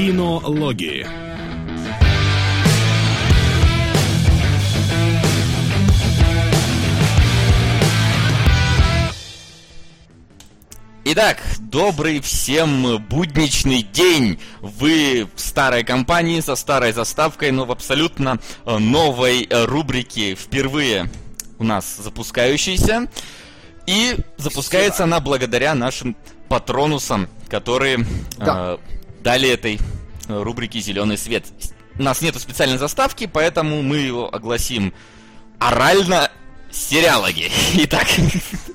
Кинологии. Итак, добрый всем будничный день. Вы в старой компании со старой заставкой, но в абсолютно э, новой э, рубрике впервые у нас запускающейся. И запускается она благодаря нашим патронусам, которые да. э, дали этой рубрике зеленый свет. У нас нету специальной заставки, поэтому мы его огласим орально Сериалоги. Итак.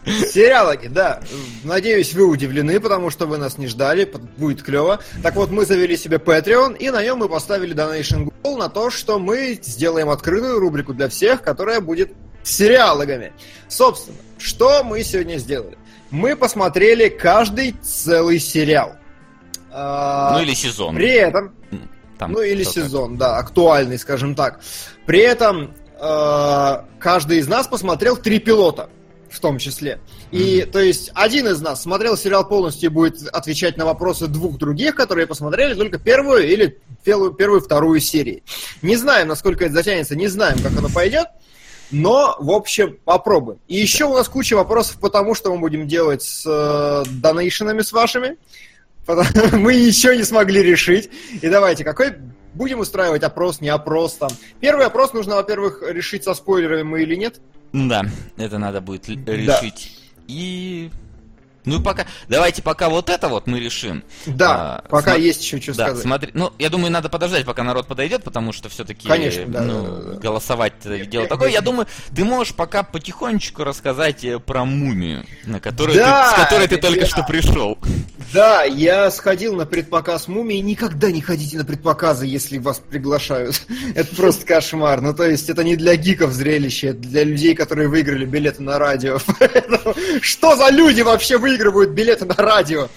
Сериалоги, да. Надеюсь, вы удивлены, потому что вы нас не ждали. Будет клево. Так вот, мы завели себе Patreon, и на нем мы поставили Donation Goal на то, что мы сделаем открытую рубрику для всех, которая будет сериалогами. Собственно, что мы сегодня сделали? Мы посмотрели каждый целый сериал. А, ну или сезон. При этом... Там ну или сезон, так. да, актуальный, скажем так. При этом э, каждый из нас посмотрел три пилота в том числе. И, mm-hmm. то есть, один из нас смотрел сериал полностью и будет отвечать на вопросы двух других, которые посмотрели только первую или первую, первую вторую серии. Не знаем, насколько это затянется, не знаем, как оно пойдет, но, в общем, попробуем. И еще у нас куча вопросов по тому, что мы будем делать с э, донейшенами с вашими. Мы еще не смогли решить. И давайте, какой Будем устраивать опрос, не опрос там. Первый опрос нужно, во-первых, решить со спойлерами мы или нет. Да, это надо будет решить. Да. И ну пока, давайте пока вот это вот мы решим. Да, а, пока смо... есть еще что да, сказать. Смотри, ну я думаю, надо подождать, пока народ подойдет, потому что все-таки, Конечно, да, ну, да, да, голосовать я, дело я, такое. Я, я думаю, ты можешь пока потихонечку рассказать э, про мумию, на которую да, ты, с которой ты только я... что пришел. Да, я сходил на предпоказ мумии. Никогда не ходите на предпоказы, если вас приглашают. это просто кошмар. Ну то есть это не для гиков зрелище, это для людей, которые выиграли билеты на радио. Что за люди вообще выиграли? Выигрывают билеты на радио.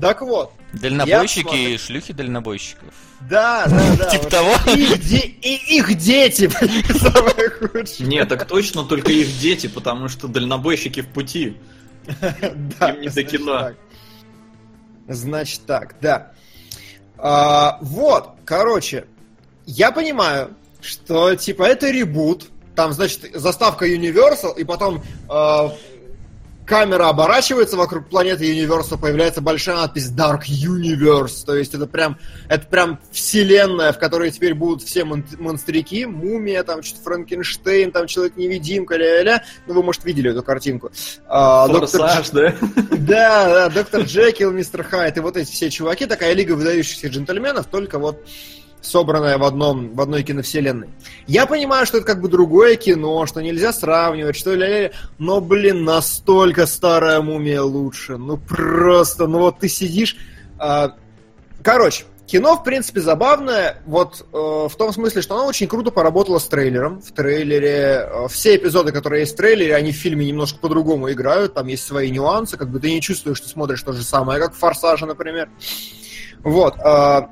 Так вот. Дальнобойщики и шлюхи дальнобойщиков. Да, да, да. Типа того. И их дети, самое худшее. Нет, так точно только их дети, потому что дальнобойщики в пути. Да, Им не до кино. Значит так, да. А, вот, короче, я понимаю, что типа это ребут, там, значит, заставка Universal, и потом э, камера оборачивается вокруг планеты Universe, появляется большая надпись Dark Universe. То есть это прям, это прям вселенная, в которой теперь будут все мон- монстрики, мумия, там что-то Франкенштейн, там Человек-невидимка, ля-ля-ля. Ну, вы, может, видели эту картинку. А, Форсаж, доктор... да? Да, да, доктор Джекил, мистер Хайт и вот эти все чуваки, такая лига выдающихся джентльменов, только вот собранное в, одном, в одной киновселенной. Я понимаю, что это как бы другое кино, что нельзя сравнивать, что ли, но, блин, настолько старая мумия лучше. Ну просто, ну вот ты сидишь... Э, короче, кино, в принципе, забавное, вот э, в том смысле, что оно очень круто поработало с трейлером. В трейлере э, все эпизоды, которые есть в трейлере, они в фильме немножко по-другому играют, там есть свои нюансы, как бы ты не чувствуешь, что смотришь то же самое, как в «Форсаже», например. Вот. Э,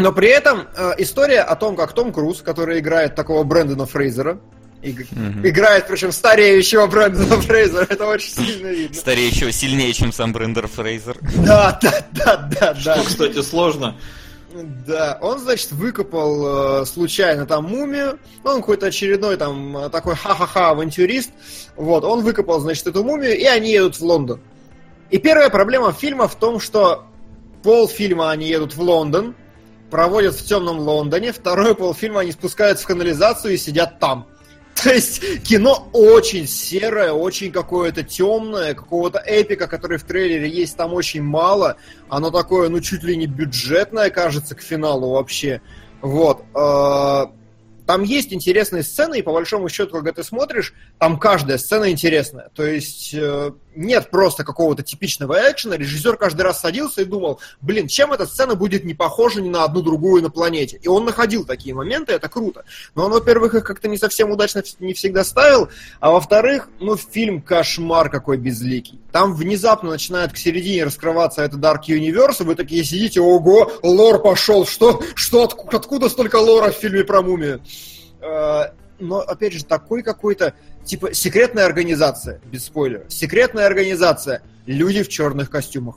но при этом э, история о том, как Том Круз, который играет такого Брэндона Фрейзера, и, mm-hmm. играет, причем стареющего Брэндона Фрейзера, это очень сильно видно. Стареющего сильнее, чем сам Брэндон Фрейзер. Да, да, да, да, да. Что, кстати, сложно. Да, он, значит, выкопал э, случайно там мумию, ну, он какой-то очередной там такой ха-ха-ха авантюрист, вот, он выкопал, значит, эту мумию, и они едут в Лондон. И первая проблема фильма в том, что полфильма они едут в Лондон, проводят в темном Лондоне, второй полфильма они спускаются в канализацию и сидят там. То есть кино очень серое, очень какое-то темное, какого-то эпика, который в трейлере есть, там очень мало. Оно такое, ну, чуть ли не бюджетное, кажется, к финалу вообще. Вот. А, там есть интересные сцены, и по большому счету, когда ты смотришь, там каждая сцена интересная. То есть э, нет просто какого-то типичного экшена. Режиссер каждый раз садился и думал, блин, чем эта сцена будет не похожа ни на одну другую на планете. И он находил такие моменты, это круто. Но он, во-первых, их как-то не совсем удачно не всегда ставил, а во-вторых, ну, фильм кошмар какой безликий. Там внезапно начинает к середине раскрываться это Dark Universe, и вы такие сидите, ого, лор пошел, что, что, откуда, откуда столько лора в фильме про мумию? Но, опять же, такой какой-то, типа, секретная организация, без спойлера. Секретная организация. Люди в черных костюмах.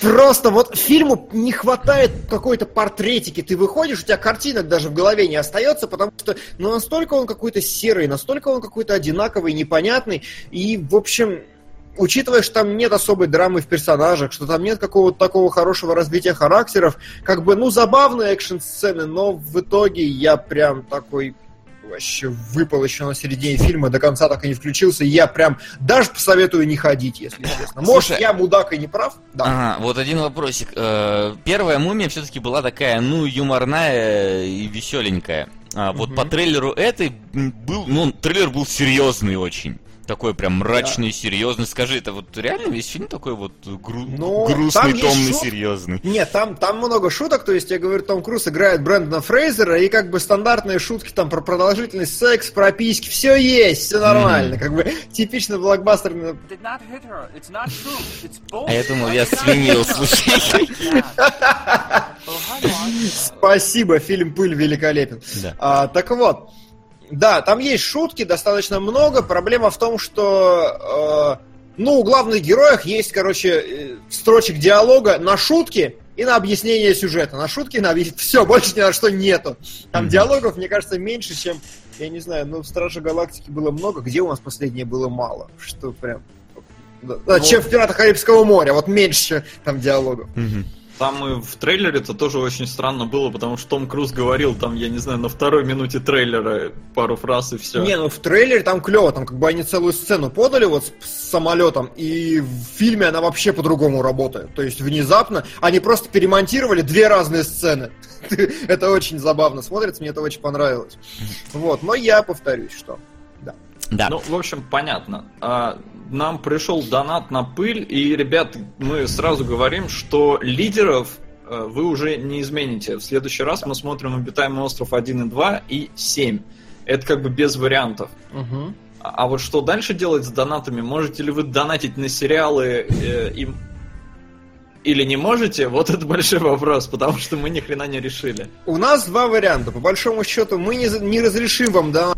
Просто вот фильму не хватает какой-то портретики. Ты выходишь, у тебя картинок даже в голове не остается, потому что ну, настолько он какой-то серый, настолько он какой-то одинаковый, непонятный. И, в общем, учитывая, что там нет особой драмы в персонажах, что там нет какого-то такого хорошего развития характеров, как бы, ну, забавные экшн-сцены, но в итоге я прям такой вообще выпал еще на середине фильма, до конца так и не включился. Я прям даже посоветую не ходить, если честно. Может, Слушай, я мудак и не прав? Да. Ага, вот один вопросик. Э, Первая мумия все-таки была такая, ну, юморная и веселенькая. А вот Мгм. по трейлеру этой был, ну, трейлер был серьезный очень. Такой прям мрачный, серьезный. Скажи, это вот реально весь фильм такой вот гру- Ну, грустный, томный, шут- серьезный? Нет, там, там много шуток, то есть, я говорю, Том Круз играет Брэндона Фрейзера, и как бы стандартные шутки там про продолжительный секс, про письки, все есть, все нормально, как бы типичный блокбастер. did not hit her. It's not true. It's bullshit. А я думал, я свинил, слушай. Спасибо, фильм «Пыль» великолепен. Да. А, так вот, да, там есть шутки достаточно много. Проблема в том, что, э, ну, у главных героев есть, короче, э, строчек диалога на шутки и на объяснение сюжета. На шутки на объяснение. Все, больше ни на что нету. Там диалогов, мне кажется, меньше, чем, я не знаю, ну, в Страже Галактики было много. Где у нас последнее было мало? Что прям... Да, Ну, чем в Пиратах Карибского моря, вот меньше там диалогов. Мгм. Там и в трейлере это тоже очень странно было, потому что Том Круз говорил там, я не знаю, на второй минуте трейлера пару фраз и все. Не, ну в трейлере там клево, там как бы они целую сцену подали вот с, с самолетом, и в фильме она вообще по-другому работает. То есть внезапно они просто перемонтировали две разные сцены. Это очень забавно смотрится, мне это очень понравилось. Вот, но я повторюсь, что Да. Ну, в общем, понятно. А, нам пришел донат на пыль, и, ребят, мы сразу говорим, что лидеров э, вы уже не измените. В следующий раз мы смотрим «Обитаемый остров 1 и 2» и 7. Это как бы без вариантов. А а вот что дальше делать с донатами? Можете ли вы донатить на сериалы э, и- или не можете? Вот это большой вопрос, потому что мы ни хрена не решили. У нас два варианта. По большому счету, мы не, не разрешим вам да,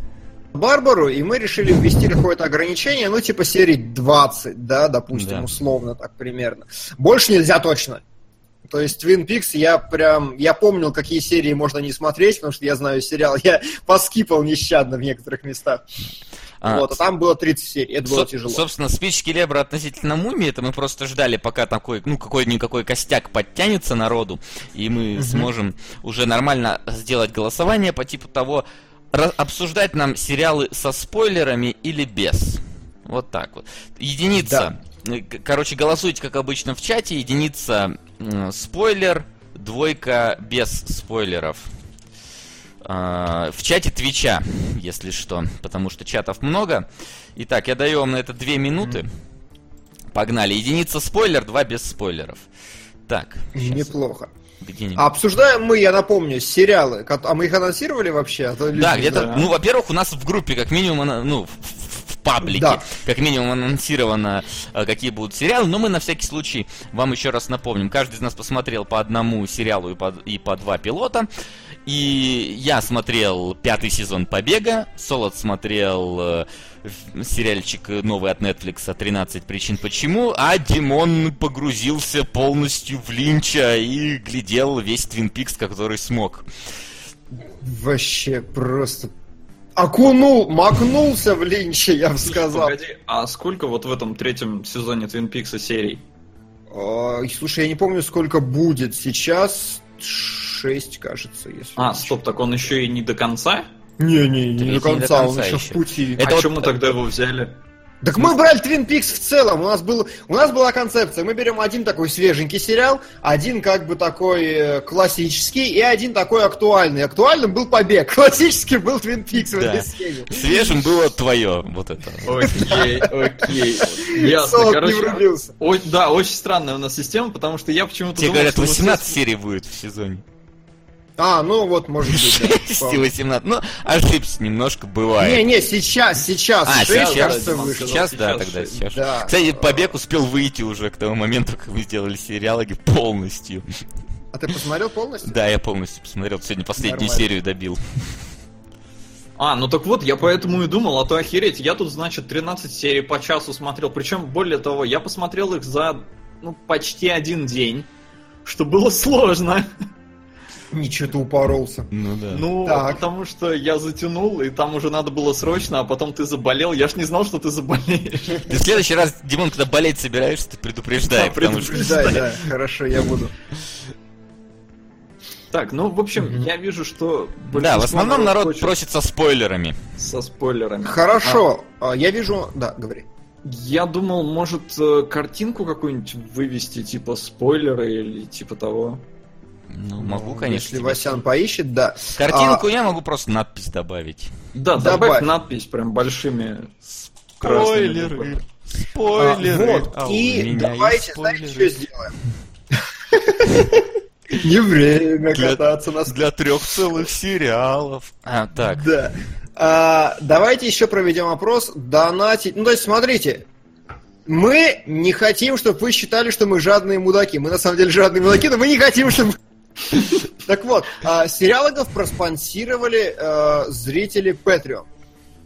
Барбару, и мы решили ввести какое-то ограничение, ну, типа серии 20, да, допустим, Да. условно так примерно. Больше нельзя точно. То есть Twin Peaks я прям, я помнил, какие серии можно не смотреть, потому что я знаю сериал, я поскипал нещадно в некоторых местах. А, вот, а там было 30 серий, это было Со- тяжело. Собственно, спич Келебра относительно мумии, это мы просто ждали, пока такой, ну, какой-никакой костяк подтянется народу, и мы сможем уже нормально сделать голосование по типу того, обсуждать нам сериалы со спойлерами или без. Вот так вот. Единица. э, к- Короче, голосуйте, как обычно, в чате. Единица спойлер, двойка без спойлеров. А, в чате Твича, если что, потому что чатов много. Итак, я даю вам на это две минуты. Погнали. Единица спойлер, два без спойлеров. Так, щас, Неплохо. Где-нибудь. А обсуждаем мы, я напомню, сериалы. А мы их анонсировали вообще? А Да, где-то, знают. ну, во-первых, у нас в группе, как минимум, ну, паблике, Да. как минимум анонсировано, э, какие будут сериалы, но мы на всякий случай вам еще раз напомним. Каждый из нас посмотрел по одному сериалу и по, и по два пилота. И я смотрел пятый сезон Побега, Солод смотрел э, сериальчик новый от Netflix «13 причин почему», а Димон погрузился полностью в Линча и глядел весь Твин Пикс, который смог. Вообще просто окунул, макнулся в линче, я бы сказал. Погоди, а сколько вот в этом третьем сезоне Твин Пикса серий? А, слушай, я не помню, сколько будет сейчас. Шесть, кажется, если. А, стоп, так он еще и не до конца? Не, не, не, до не до конца, он еще еще. в пути. Это а вот- чем мы тогда его взяли? Так мы брали Twin Peaks в целом. У нас, был, у нас была концепция. Мы берем один такой свеженький сериал, один как бы такой э, классический и один такой актуальный. Актуальным был Побег, классический был Twin Peaks в Да. этой схеме. Свежим было твое, вот это. Окей, окей. Ясно, короче. да, очень странная у нас система, потому что я почему-то Тебе говорят, что мы 18 все- серий будет в сезоне. А, ну вот, может быть, да. 6 и 18. Ну, ошибся немножко, бывает. Не, не, сейчас, сейчас. А, шесть, сейчас, кажется, вышло. Сейчас, да, тогда сейчас. Да. Кстати, Побег успел выйти уже к тому моменту, как мы сделали сериалоги полностью. А ты посмотрел полностью? Да, я полностью посмотрел. Сегодня последнюю Нормально. серию добил. А, ну так вот, я поэтому и думал, а то охереть, я тут, значит, 13 серий по часу смотрел. Причем, более того, я посмотрел их за ну, почти один день, что было сложно. Ничего ты упоролся. Ну да. Ну, Так. потому что я затянул, и там уже надо было срочно, а потом ты заболел. Я ж не знал, что ты заболеешь. Ты в следующий раз, Димон, когда болеть собираешься, ты предупреждай, Да, потому что... Да, хорошо, я буду. Так, ну, в общем, я вижу, что... Да, в основном народ хочет просит со спойлерами. Со спойлерами. Хорошо, а, я вижу... Да, говори. Я думал, может, э, картинку какую-нибудь вывести, типа спойлеры или типа того. Ну, могу, конечно. Если тебе Васян поищет, да. Картинку А, я могу просто надпись добавить. Да, Добавь. добавь надпись прям большими красными буквами. а, вот, А и давайте, знаете, спойлеры. что сделаем? Не время Для- кататься на Для трех целых сериалов. А, так. Да. А, давайте еще проведем опрос. Донатить. Ну, то есть, смотрите. Мы не хотим, чтобы вы считали, что мы жадные мудаки. Мы на самом деле жадные мудаки, но мы не хотим, чтобы... Так вот, а, сериалогов проспонсировали э, зрители Patreon.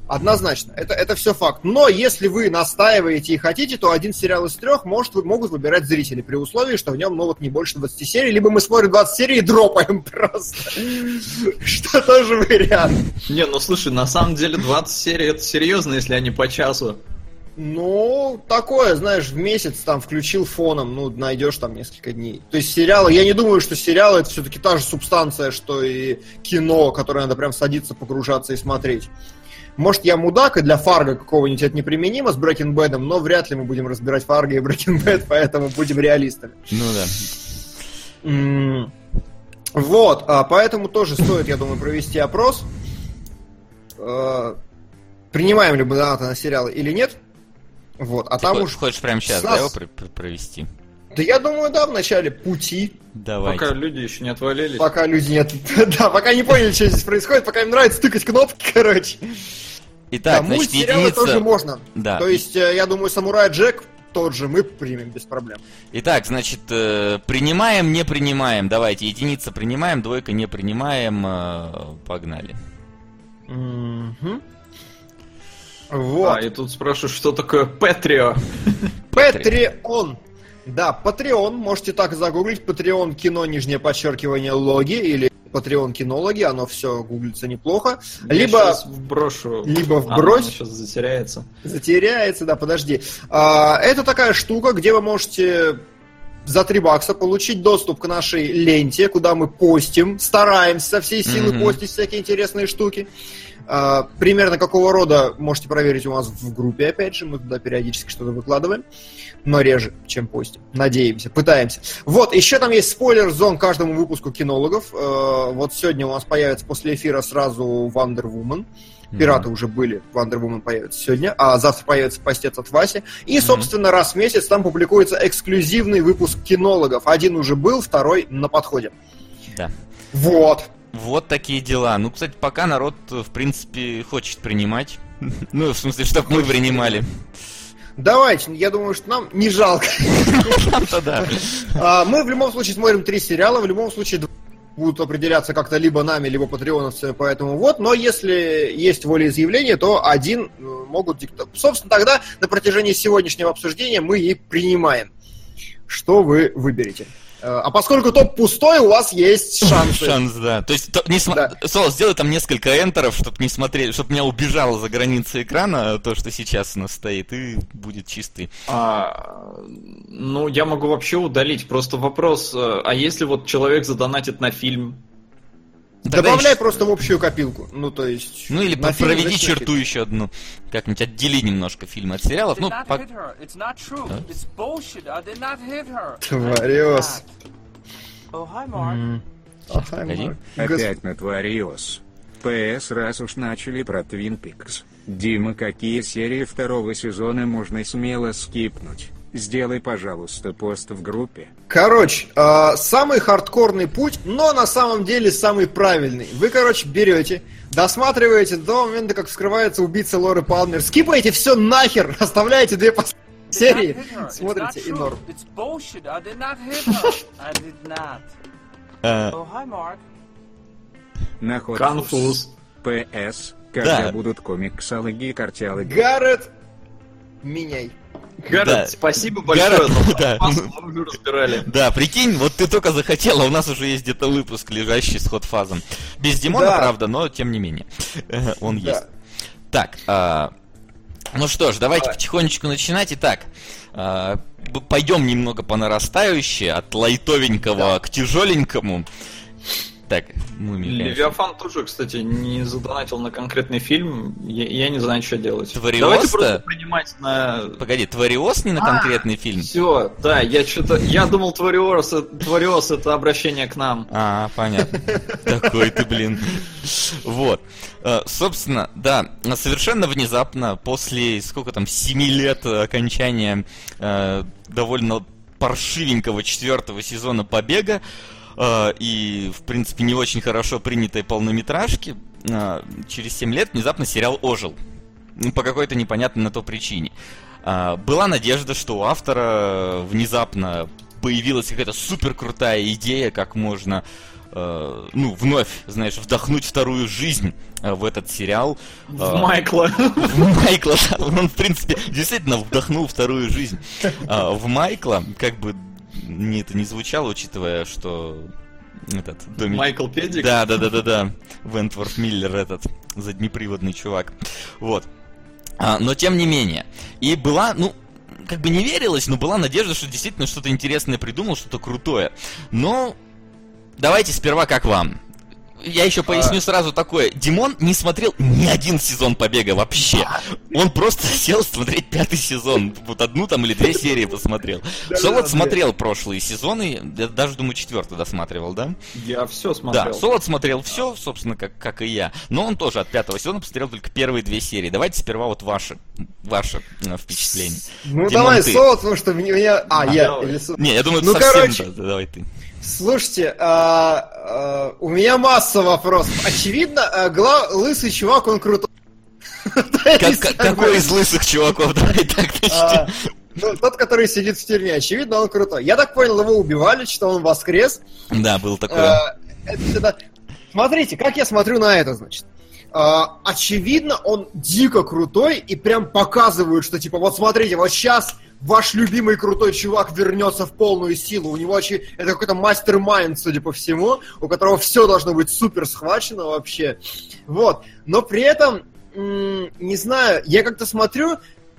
Однозначно, это, это все факт. Но если вы настаиваете и хотите, то один сериал из трех может, могут выбирать зрители при условии, что в нем ну, вот, не больше 20 серий, либо мы смотрим 20 серий и дропаем просто. Что тоже вариант. Не, ну слушай, на самом деле 20 серий это серьезно, если они по часу. Ну, такое, знаешь, в месяц там включил фоном, ну, найдешь там несколько дней. То есть сериалы, я не думаю, что сериалы это все-таки та же субстанция, что и кино, которое надо прям садиться, погружаться и смотреть. Может, я мудак, и для Фарго какого-нибудь это неприменимо с Breaking Bad, но вряд ли мы будем разбирать Фарго и Breaking Bad, поэтому будем реалистами. Ну да. Вот, а, поэтому тоже стоит, я думаю, провести опрос. Э, Принимаем ли мы донаты на сериалы или нет. Вот, а Ты там хо- уж... хочешь прямо сейчас, с да, нас- его пр- пр- провести? Да я думаю, да, в начале пути, Давайте. Пока люди еще не отвалились. пока люди нет... Да, пока не поняли, что здесь происходит, пока им нравится тыкать кнопки, короче. Итак, да, значит, мультсериалы тоже единица... можно. Да. То есть, э, я думаю, Самурай Джек тот же мы примем без проблем. Итак, значит, э, принимаем, не принимаем. Давайте, единица принимаем, двойка не принимаем. э, Погнали. Мгм. Вот. А, и тут спрашивают, что такое Патрио. Patreon. Да, Patreon, можете так загуглить, Patreon кино, нижнее подчеркивание, логи, или Patreon кинологи, оно все гуглится неплохо. Либо Я щас вброшу. либо вбрось. сейчас затеряется. затеряется, да, подожди. А, это такая штука, где вы можете за 3 бакса получить доступ к нашей ленте, куда мы постим, стараемся со всей силы Мгм. постить всякие интересные штуки. А, примерно какого рода можете проверить у нас в группе, опять же, мы туда периодически что-то выкладываем, но реже, чем постим. Надеемся, пытаемся. Вот, еще там есть спойлер-зон каждому выпуску кинологов. Э, Вот сегодня у нас появится после эфира сразу Wonder Woman. Пираты уже были, Wonder Woman появится сегодня, а завтра появится постец от Васи. И, собственно, раз в месяц там публикуется эксклюзивный выпуск кинологов. Один уже был, второй на подходе. Да. Вот. Вот такие дела. Ну, кстати, пока народ, в принципе, хочет принимать. Ну, в смысле, чтобы мы принимали. Давайте, я думаю, что нам не жалко. Да. А, Мы в любом случае смотрим три сериала, в любом случае будут определяться как-то либо нами, либо патреоновцами, поэтому вот. Но если есть волеизъявление, то один э, могут диктовать. Собственно, тогда на протяжении сегодняшнего обсуждения мы и принимаем. Что вы выберете? Э, А поскольку топ пустой, у вас есть шансы. Шанс, да. То есть, то- не см- Да. Соло, сделай там несколько энтеров, чтобы не смотреть, чтобы меня убежало за границы экрана то, что сейчас у нас стоит, и будет чистый. А, ну, я могу вообще удалить. Просто вопрос, э, а если вот человек задонатит на фильм? Тогда Добавляй еще- просто в общую копилку. Ну, то есть... Ну или фильм проведи черту фильм? еще одну. Как-нибудь отдели немножко фильм от сериалов. Ну, her. Тварёс. Oh, hi, Mark. Опять натворилось. ПС, раз уж начали про Твин Пикс. Дима, какие серии второго сезона можно смело скипнуть? Сделай, пожалуйста, пост в группе. Короче, э, самый хардкорный путь, но на самом деле самый правильный. Вы, короче, берете, досматриваете до того момента, как вскрывается убийца Лоры Палмер, скипаете все нахер, оставляете две пос- Did not серии, смотрите и норм. Э, Oh, hi, Mark. Наход Конфуз. ПС, когда Да. будут комиксологи и картиологи. Гаррет, меняй. Гаррет, Да. спасибо большое. Гаррет, да. уже разбирали. Да, прикинь, вот ты только захотела, у нас уже есть где-то выпуск, лежащий с ход-фазом. Без Димона, Да. правда, но тем не менее. Он Да. есть. Так, а, ну что ж, давайте Давай. потихонечку начинать. Итак, а, пойдем немного по нарастающей, от лайтовенького к тяжеленькому. Так, мумия, конечно. Левиафан тоже, кстати, не задонатил на конкретный фильм. Я, я не знаю, что делать. Твариоста? Давайте просто принимать на... Погоди, Твариос не на А, конкретный фильм? Все, да, я что-то... Я думал, Твариос, Твариос это обращение к нам. А, понятно. Такой ты, блин. Вот. Э, Собственно, да, совершенно внезапно, после сколько там, семи лет окончания э, довольно паршивенького четвертого сезона «Побега», э, и, в принципе, не очень хорошо принятой полнометражки, э, через 7 лет внезапно сериал ожил. Ну, По какой-то непонятной на то причине. А, Была надежда, что у автора внезапно появилась какая-то супер крутая идея, как можно, э, ну, вновь, знаешь, вдохнуть вторую жизнь э, в этот сериал. В А, Майкла. в Майкла, да, он, в принципе, действительно вдохнул вторую жизнь. А, в Майкла, как бы мне это не звучало, учитывая, что этот домик... Майкл Педик. Да, да, да, да, да. Вентворф Миллер этот заднеприводный чувак. Вот. А, но тем не менее. И была, ну, как бы не верилось, но была надежда, что действительно что-то интересное придумал, что-то крутое. Но давайте сперва как вам. Я еще поясню сразу такое. Димон не смотрел ни один сезон Побега вообще. Он просто сел смотреть пятый сезон. Вот одну там или две серии посмотрел. Солод смотрел прошлые сезоны. Я даже, думаю, четвертый досматривал, да? Я все смотрел. Да, Солод смотрел все, собственно, как, как и я. Но он тоже от пятого сезона посмотрел только первые две серии. Давайте сперва вот ваши, ваши э, впечатления. Ну Димон, давай, ты. Солод, потому что меня- А, А, я. Не, я думаю, Ну, совсем, короче. да, давай ты. Слушайте, а, а, у меня масса вопросов. Очевидно, а, гла- лысый чувак, он крутой. Какой из лысых чуваков? Давай так а, начнем. ну, тот, который сидит в тюрьме, очевидно, он крутой. Я так понял, его убивали, что он воскрес. Да, такое. А, это- Смотрите, как я смотрю на это, значит. А, очевидно, он дико крутой и прям показывают, что типа, вот смотрите, вот сейчас ваш любимый крутой чувак вернется в полную силу. У него очи- это какой-то мастер-майнд, судя по всему, у которого все должно быть супер схвачено вообще. Вот. Но при этом, не знаю, я как-то смотрю,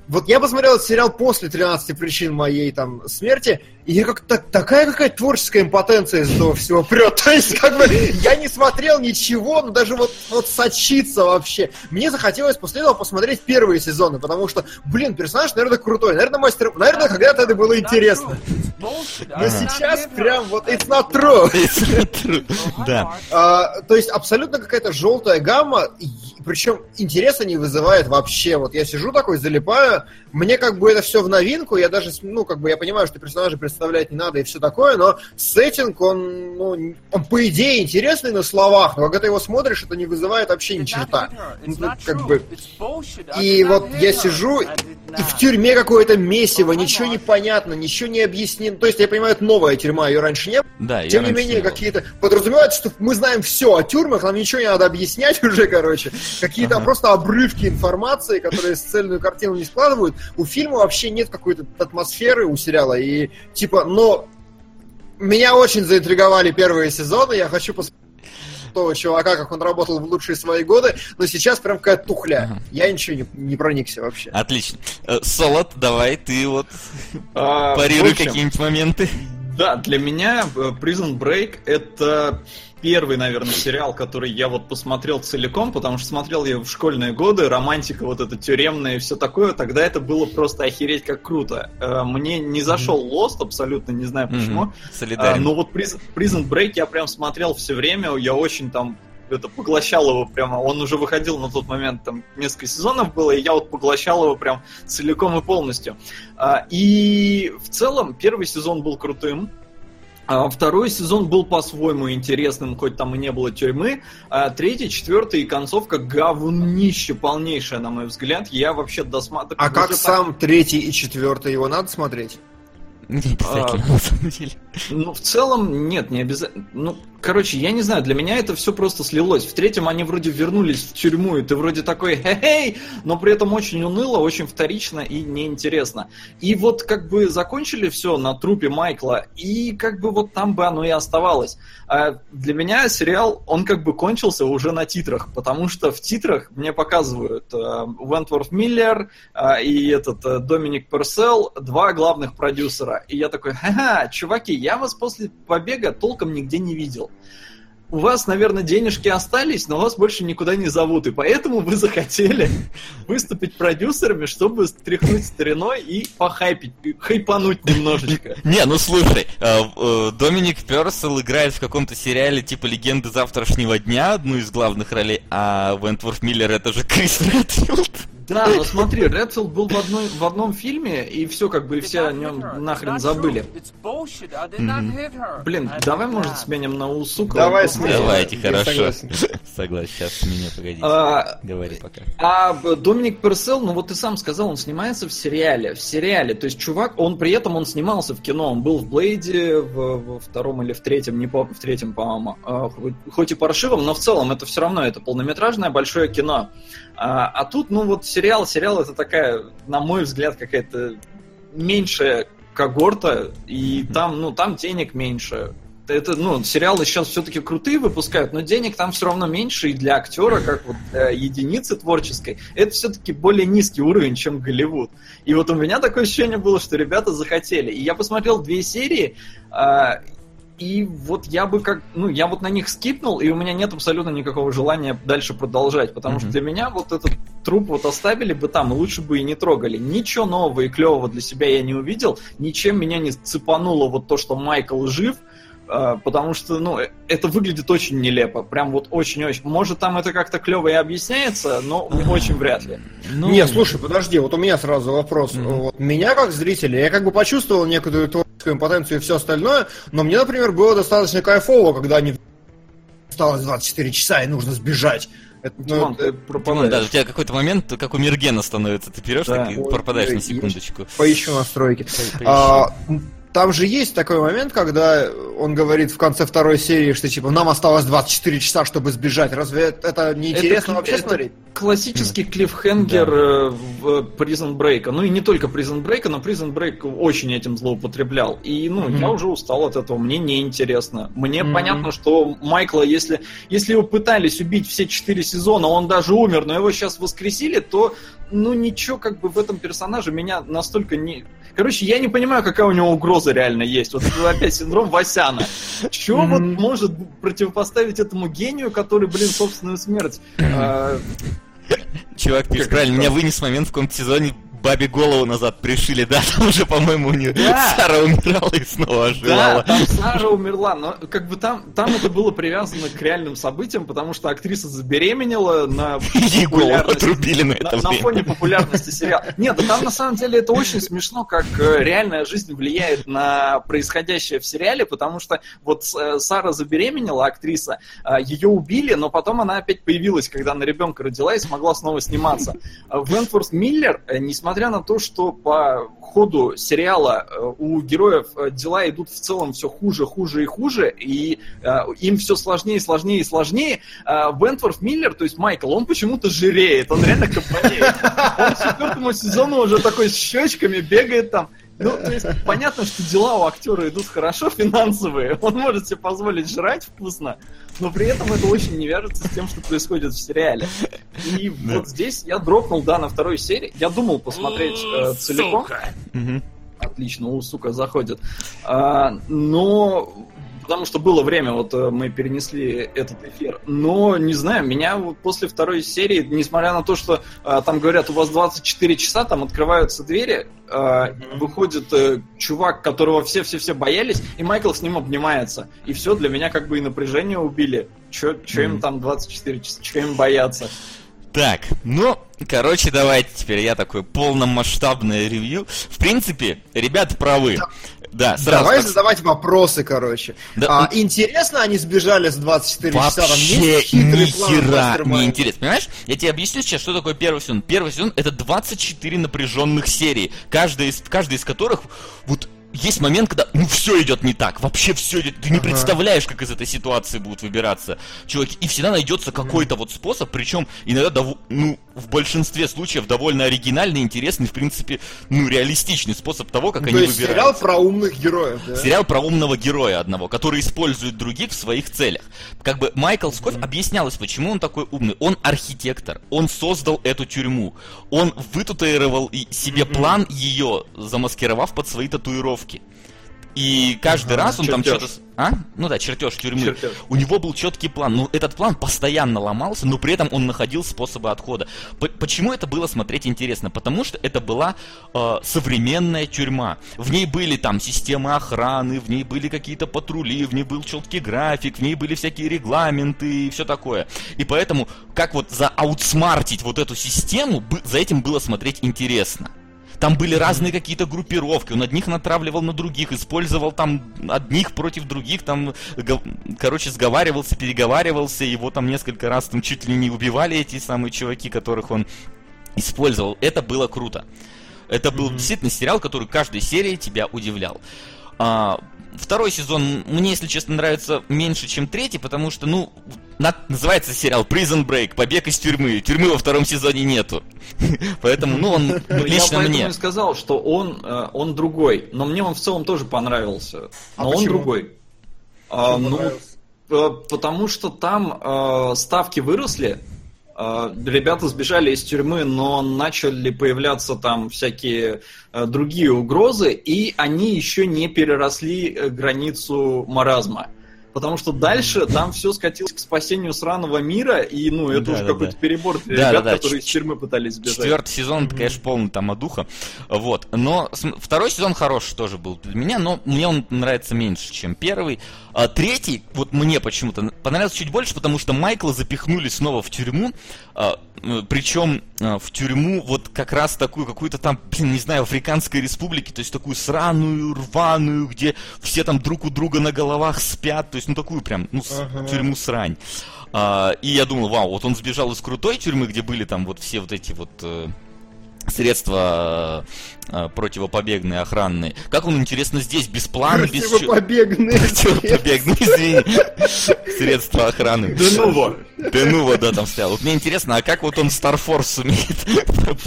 вот я посмотрел этот сериал после 13 причин моей там смерти, и я как-то такая какая творческая импотенция из этого всего прет. То есть, как бы, я не смотрел ничего, но даже вот, вот сочиться вообще. Мне захотелось после этого посмотреть первые сезоны, потому что, блин, персонаж, наверное, крутой. Наверное, мастер... Наверное, когда-то это было интересно. Ну, Но сейчас прям вот it's not true. Да. А, то есть абсолютно какая-то желтая гамма, причем интереса не вызывает вообще. Вот я сижу такой, залипаю, мне как бы это все в новинку, я даже, ну, как бы я понимаю, что персонажа представлять не надо и все такое, но сеттинг, он, ну, он по идее интересный на словах, но когда ты его смотришь, это не вызывает вообще ни черта. Ну, тут как бы... И вот я сижу, и в тюрьме какое-то месиво, ничего не понятно, ничего не объяснено. То есть я понимаю, это новая тюрьма, ее раньше не было. Да, Тем не менее, какие-то подразумевается, что мы знаем все о тюрьмах, нам ничего не надо объяснять уже, короче. Какие-то Ага. просто обрывки информации, которые с цельную картину не складывают. У фильма вообще нет какой-то атмосферы у сериала. И типа, но меня очень заинтриговали первые сезоны. Я хочу посмотреть того чувака, как он работал в лучшие свои годы, но сейчас прям какая-то тухля. Ага. Я ничего не, не проникся вообще. Отлично. Э, Солод, давай ты вот А, парируй какие-нибудь моменты. Да, для меня э, Prison Break это первый, наверное, сериал, который я вот посмотрел целиком, потому что смотрел я в школьные годы, романтика вот эта тюремная и все такое, тогда это было просто охереть как круто. Э, Мне не зашел Lost, абсолютно не знаю почему. А, Солидарен. но вот Prison Break я прям смотрел все время, я очень там это поглощал его прямо. Он уже выходил на тот момент, там несколько сезонов было, и я вот поглощал его прям целиком и полностью. А, И в целом первый сезон был крутым. А Второй сезон был по-своему интересным, хоть там и не было тюрьмы. А третий, четвертый и концовка говнище полнейшее, на мой взгляд. Я вообще досматривал. А как сам третий и четвертый, его надо смотреть? Не обязательно, А, на самом деле. Ну, в целом, нет, не обязательно. Ну, короче, я не знаю, для меня это все просто слилось. В третьем они вроде вернулись в тюрьму, и ты вроде такой хе-хей, но при этом очень уныло, очень вторично и неинтересно. И вот как бы закончили все на трупе Майкла, и как бы вот там бы оно и оставалось. А для меня сериал, он как бы кончился уже на титрах, потому что в титрах мне показывают э, Вентворф Миллер э, и этот э, Доминик Персел, два главных продюсера. И я такой, ха-ха, чуваки, я вас после побега толком нигде не видел у вас, наверное, денежки остались, но вас больше никуда не зовут, и поэтому вы захотели выступить продюсерами, чтобы стряхнуть стариной и похайпить, хайпануть немножечко. Не, ну слушай, э, э, Доминик Персел играет в каком-то сериале типа «Легенды завтрашнего дня», одну из главных ролей, а Вентворф Миллер это же Крис Редфилд. Да, но смотри, Редфилд был в, одной, в одном фильме, и все, как бы, все о нем нахрен забыли. Блин, давай, может, сменим на Усука? Давай сменим. Давайте, хорошо. согласен. Сейчас меня погодите. А, Говори пока. А Доминик Персел, ну вот ты сам сказал, он снимается в сериале. В сериале. То есть чувак, он при этом он снимался в кино. Он был в Блейде, в, во втором или в третьем, не помню, в третьем, по-моему. А, хоть- хоть и паршивом, но в целом это все равно это полнометражное большое кино. А, а тут, ну вот сериал, сериал это такая, на мой взгляд, какая-то меньшая когорта, и там, ну, там денег меньше. Это, ну, сериалы сейчас все-таки крутые выпускают, но денег там все равно меньше, и для актера, как вот для единицы творческой, это все-таки более низкий уровень, чем Голливуд. И вот у меня такое ощущение было, что ребята захотели. И я посмотрел две серии, а, и вот я бы как, ну, я вот на них скипнул, и у меня нет абсолютно никакого желания дальше продолжать, потому что Мгм. для меня вот этот труп вот оставили бы там, и лучше бы и не трогали. Ничего нового и клевого для себя я не увидел, ничем меня не цепануло вот то, что Майкл жив, потому что, ну, э, это выглядит очень нелепо, прям вот очень-очень. Может, там это как-то клево и объясняется, но очень вряд ли. Ну, Не, слушай, подожди, вот у меня сразу вопрос. Вот меня как зрителя, я как бы почувствовал некоторую творческую импотенцию и все остальное, но мне, например, было достаточно кайфово, когда они осталось 24 часа и нужно сбежать. Это, ну, Диман, это- ты пропадаешь. даже у тебя какой-то момент, как у Мергена становится, ты берешь Да. так и Ой, пропадаешь на секундочку. поищу настройки. По- поищи. А, там же есть такой момент, когда он говорит в конце второй серии, что типа нам осталось 24 часа, чтобы сбежать. Разве это, не интересно Это- вообще это смотреть? Классический клиффхенгер э, в Prison Break. Ну и не только Prison Break, но Prison Break очень этим злоупотреблял. И ну, Мгм. я уже устал от этого, мне неинтересно. Мне Мгм. понятно, что Майкла, если, если его пытались убить все четыре сезона, он даже умер, но его сейчас воскресили, то ну ничего как бы в этом персонаже меня настолько не... Короче, я не понимаю, какая у него угроза реально есть. Вот это опять синдром Васяна. Что вот может противопоставить этому гению, который, блин, собственную смерть э, Чувак пишет Как правильно, меня вынес момент в каком-то сезоне бабе голову назад пришили, да, там уже, по-моему, у нее Да. Сара умирала и снова Да, оживала. там Сара умерла, но как бы там, там это было привязано к реальным событиям, потому что актриса забеременела на Ей голову отрубили на на, это на время. фоне популярности сериала. Нет, да там на самом деле это очень смешно, как э, реальная жизнь влияет на происходящее в сериале, потому что вот э, Сара забеременела, актриса, э, ее убили, но потом она опять появилась, когда она ребенка родила и смогла снова сниматься. Вентворс Миллер, э, несмотря на то, что по ходу сериала э, у героев э, дела идут в целом все хуже, хуже и хуже, и э, им все сложнее, сложнее и сложнее, э, Миллер, то есть Майкл, он почему-то жиреет, он реально кабанеет. Он к четвертому сезону уже такой с щечками бегает там. Ну, то есть, понятно, что дела у актера идут хорошо финансовые, он может себе позволить жрать вкусно, но при этом это очень не вяжется с тем, что происходит в сериале. И вот здесь я дропнул, да, на второй серии. Я думал посмотреть э, целиком. Отлично, у сука заходит. А, но потому что было время, вот э, мы перенесли этот эфир. Но, не знаю, меня вот после второй серии, несмотря на то, что а, там говорят, у вас 24 часа, там открываются двери, а, выходит э, чувак, которого все-все-все боялись, и Майкл с ним обнимается. И все, для меня как бы и напряжение убили. Че им Мгм. там 24 часа, че им бояться? Так, ну, короче, давайте теперь я такой полномасштабное ревью. В принципе, ребята правы. Да, сразу Давай так задавать вопросы, короче. Да, а, интересно, они сбежали с 24 часа? Там Вообще есть хитрый ни план хера мастер-майнда? не интересно. Понимаешь? Я тебе объясню сейчас, что такое первый сезон. Первый сезон это 24 напряженных серии, каждая из, каждая из которых вот есть момент, когда ну все идет не так, вообще все идет, ты не Ага. представляешь, как из этой ситуации будут выбираться чуваки, и всегда найдется какой-то вот способ, причем иногда дово- ну в большинстве случаев довольно оригинальный, интересный, в принципе, ну реалистичный способ того, как То они есть выбираются. сериал про умных героев, да? Сериал про умного героя одного, который использует других в своих целях. Как бы Майкл Скотт объяснялось, почему он такой умный. Он архитектор, он создал эту тюрьму, он вытатуировал себе план ее, замаскировав под свои татуировки. И каждый Ага, раз он там чертеж. что-то... А? Ну да, чертеж тюрьмы. Чертеж. У него был четкий план. Но этот план постоянно ломался, но при этом он находил способы отхода. П- почему это было смотреть интересно? Потому что это была э, современная тюрьма. В ней были там системы охраны, в ней были какие-то патрули, в ней был четкий график, в ней были всякие регламенты и все такое. И поэтому, как вот зааутсмартить вот эту систему, за этим было смотреть интересно. Там были разные какие-то группировки, он одних натравливал на других, использовал там одних против других, там, короче, сговаривался, переговаривался, его там несколько раз там чуть ли не убивали эти самые чуваки, которых он использовал. Это было круто. Это был действительно сериал, который каждой серии тебя удивлял. А, второй сезон мне, если честно, нравится меньше, чем третий, потому что, ну, на- называется сериал Prison Break, побег из тюрьмы. Тюрьмы во втором сезоне нету. Поэтому, ну, он ну, Я лично поэтому мне. и сказал, что он, э, он другой. Но мне он в целом тоже понравился. А Но он почему? другой. А, ну, э, потому что там э, ставки выросли. э, Ребята сбежали из тюрьмы, но начали появляться там всякие э, другие угрозы, и они еще не переросли границу маразма. Потому что дальше там все скатилось к спасению сраного мира, и ну это уже Да-да-да. какой-то перебор для Да-да-да, ребят, которые из ч- тюрьмы пытались сбежать. Четвертый сезон, это, конечно, полный там одуха. Вот. Но второй сезон хороший тоже был для меня, но мне он нравится меньше, чем первый. А третий, вот мне почему-то понравился чуть больше, потому что Майкла запихнули снова в тюрьму. Причем в тюрьму вот как раз такую какую-то там, блин, не знаю, африканской республике, то есть такую сраную, рваную, где все там друг у друга на головах спят, то есть ну такую прям, ну, Ага. тюрьму срань. А, и я думал, вау, вот он сбежал из крутой тюрьмы, где были там вот все вот эти вот э, средства э, противопобегные, охранные. Как он, интересно, здесь, без плана, без... чё- Противопобегные. Противопобегные, извини. Средства охраны. Denuvo. Denuvo, да, там стоял. Вот мне интересно, а как вот он StarForce сумеет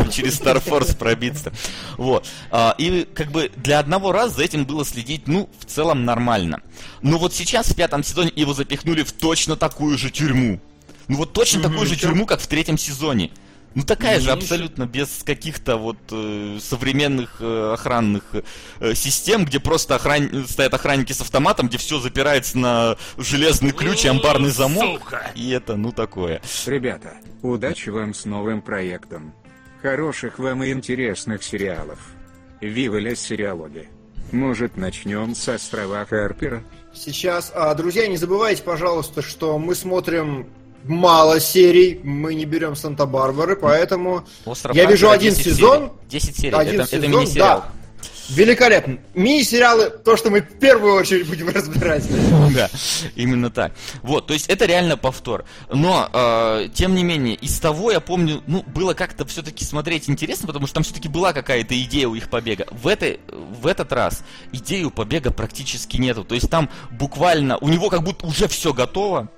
через StarForce пробиться? Вот. А, И как бы для одного раза за этим было следить, ну, в целом нормально. Но вот сейчас в пятом сезоне его запихнули в точно такую же тюрьму. Ну вот точно такую же тюрьму, как в третьем сезоне. Ну такая же абсолютно без каких-то вот э, современных э, охранных э, систем, где просто охран... стоят охранники с автоматом, где все запирается на железный ключ и амбарный замок. И это, ну такое. Ребята, удачи вам с новым проектом. Хороших вам и интересных сериалов. Виваля сериалоги. Может начнем с острова Харпера? Сейчас, а, друзья, не забывайте, пожалуйста, что мы смотрим мало серий, мы не берем Санта-Барбары, поэтому Остров я вижу один 10 сезон. серий. 10 серий. Один это, сезон, это мини-сериал. да. Великолепно. Мини-сериалы, то, что мы в первую очередь будем разбирать. Да, именно так. Вот, то есть это реально повтор. Но, э, тем не менее, из того я помню, ну, было как-то все-таки смотреть интересно, потому что там все-таки была какая-то идея у их побега. В, этой, в этот раз идеи у побега практически нету. То есть там буквально, у него как будто уже все готово.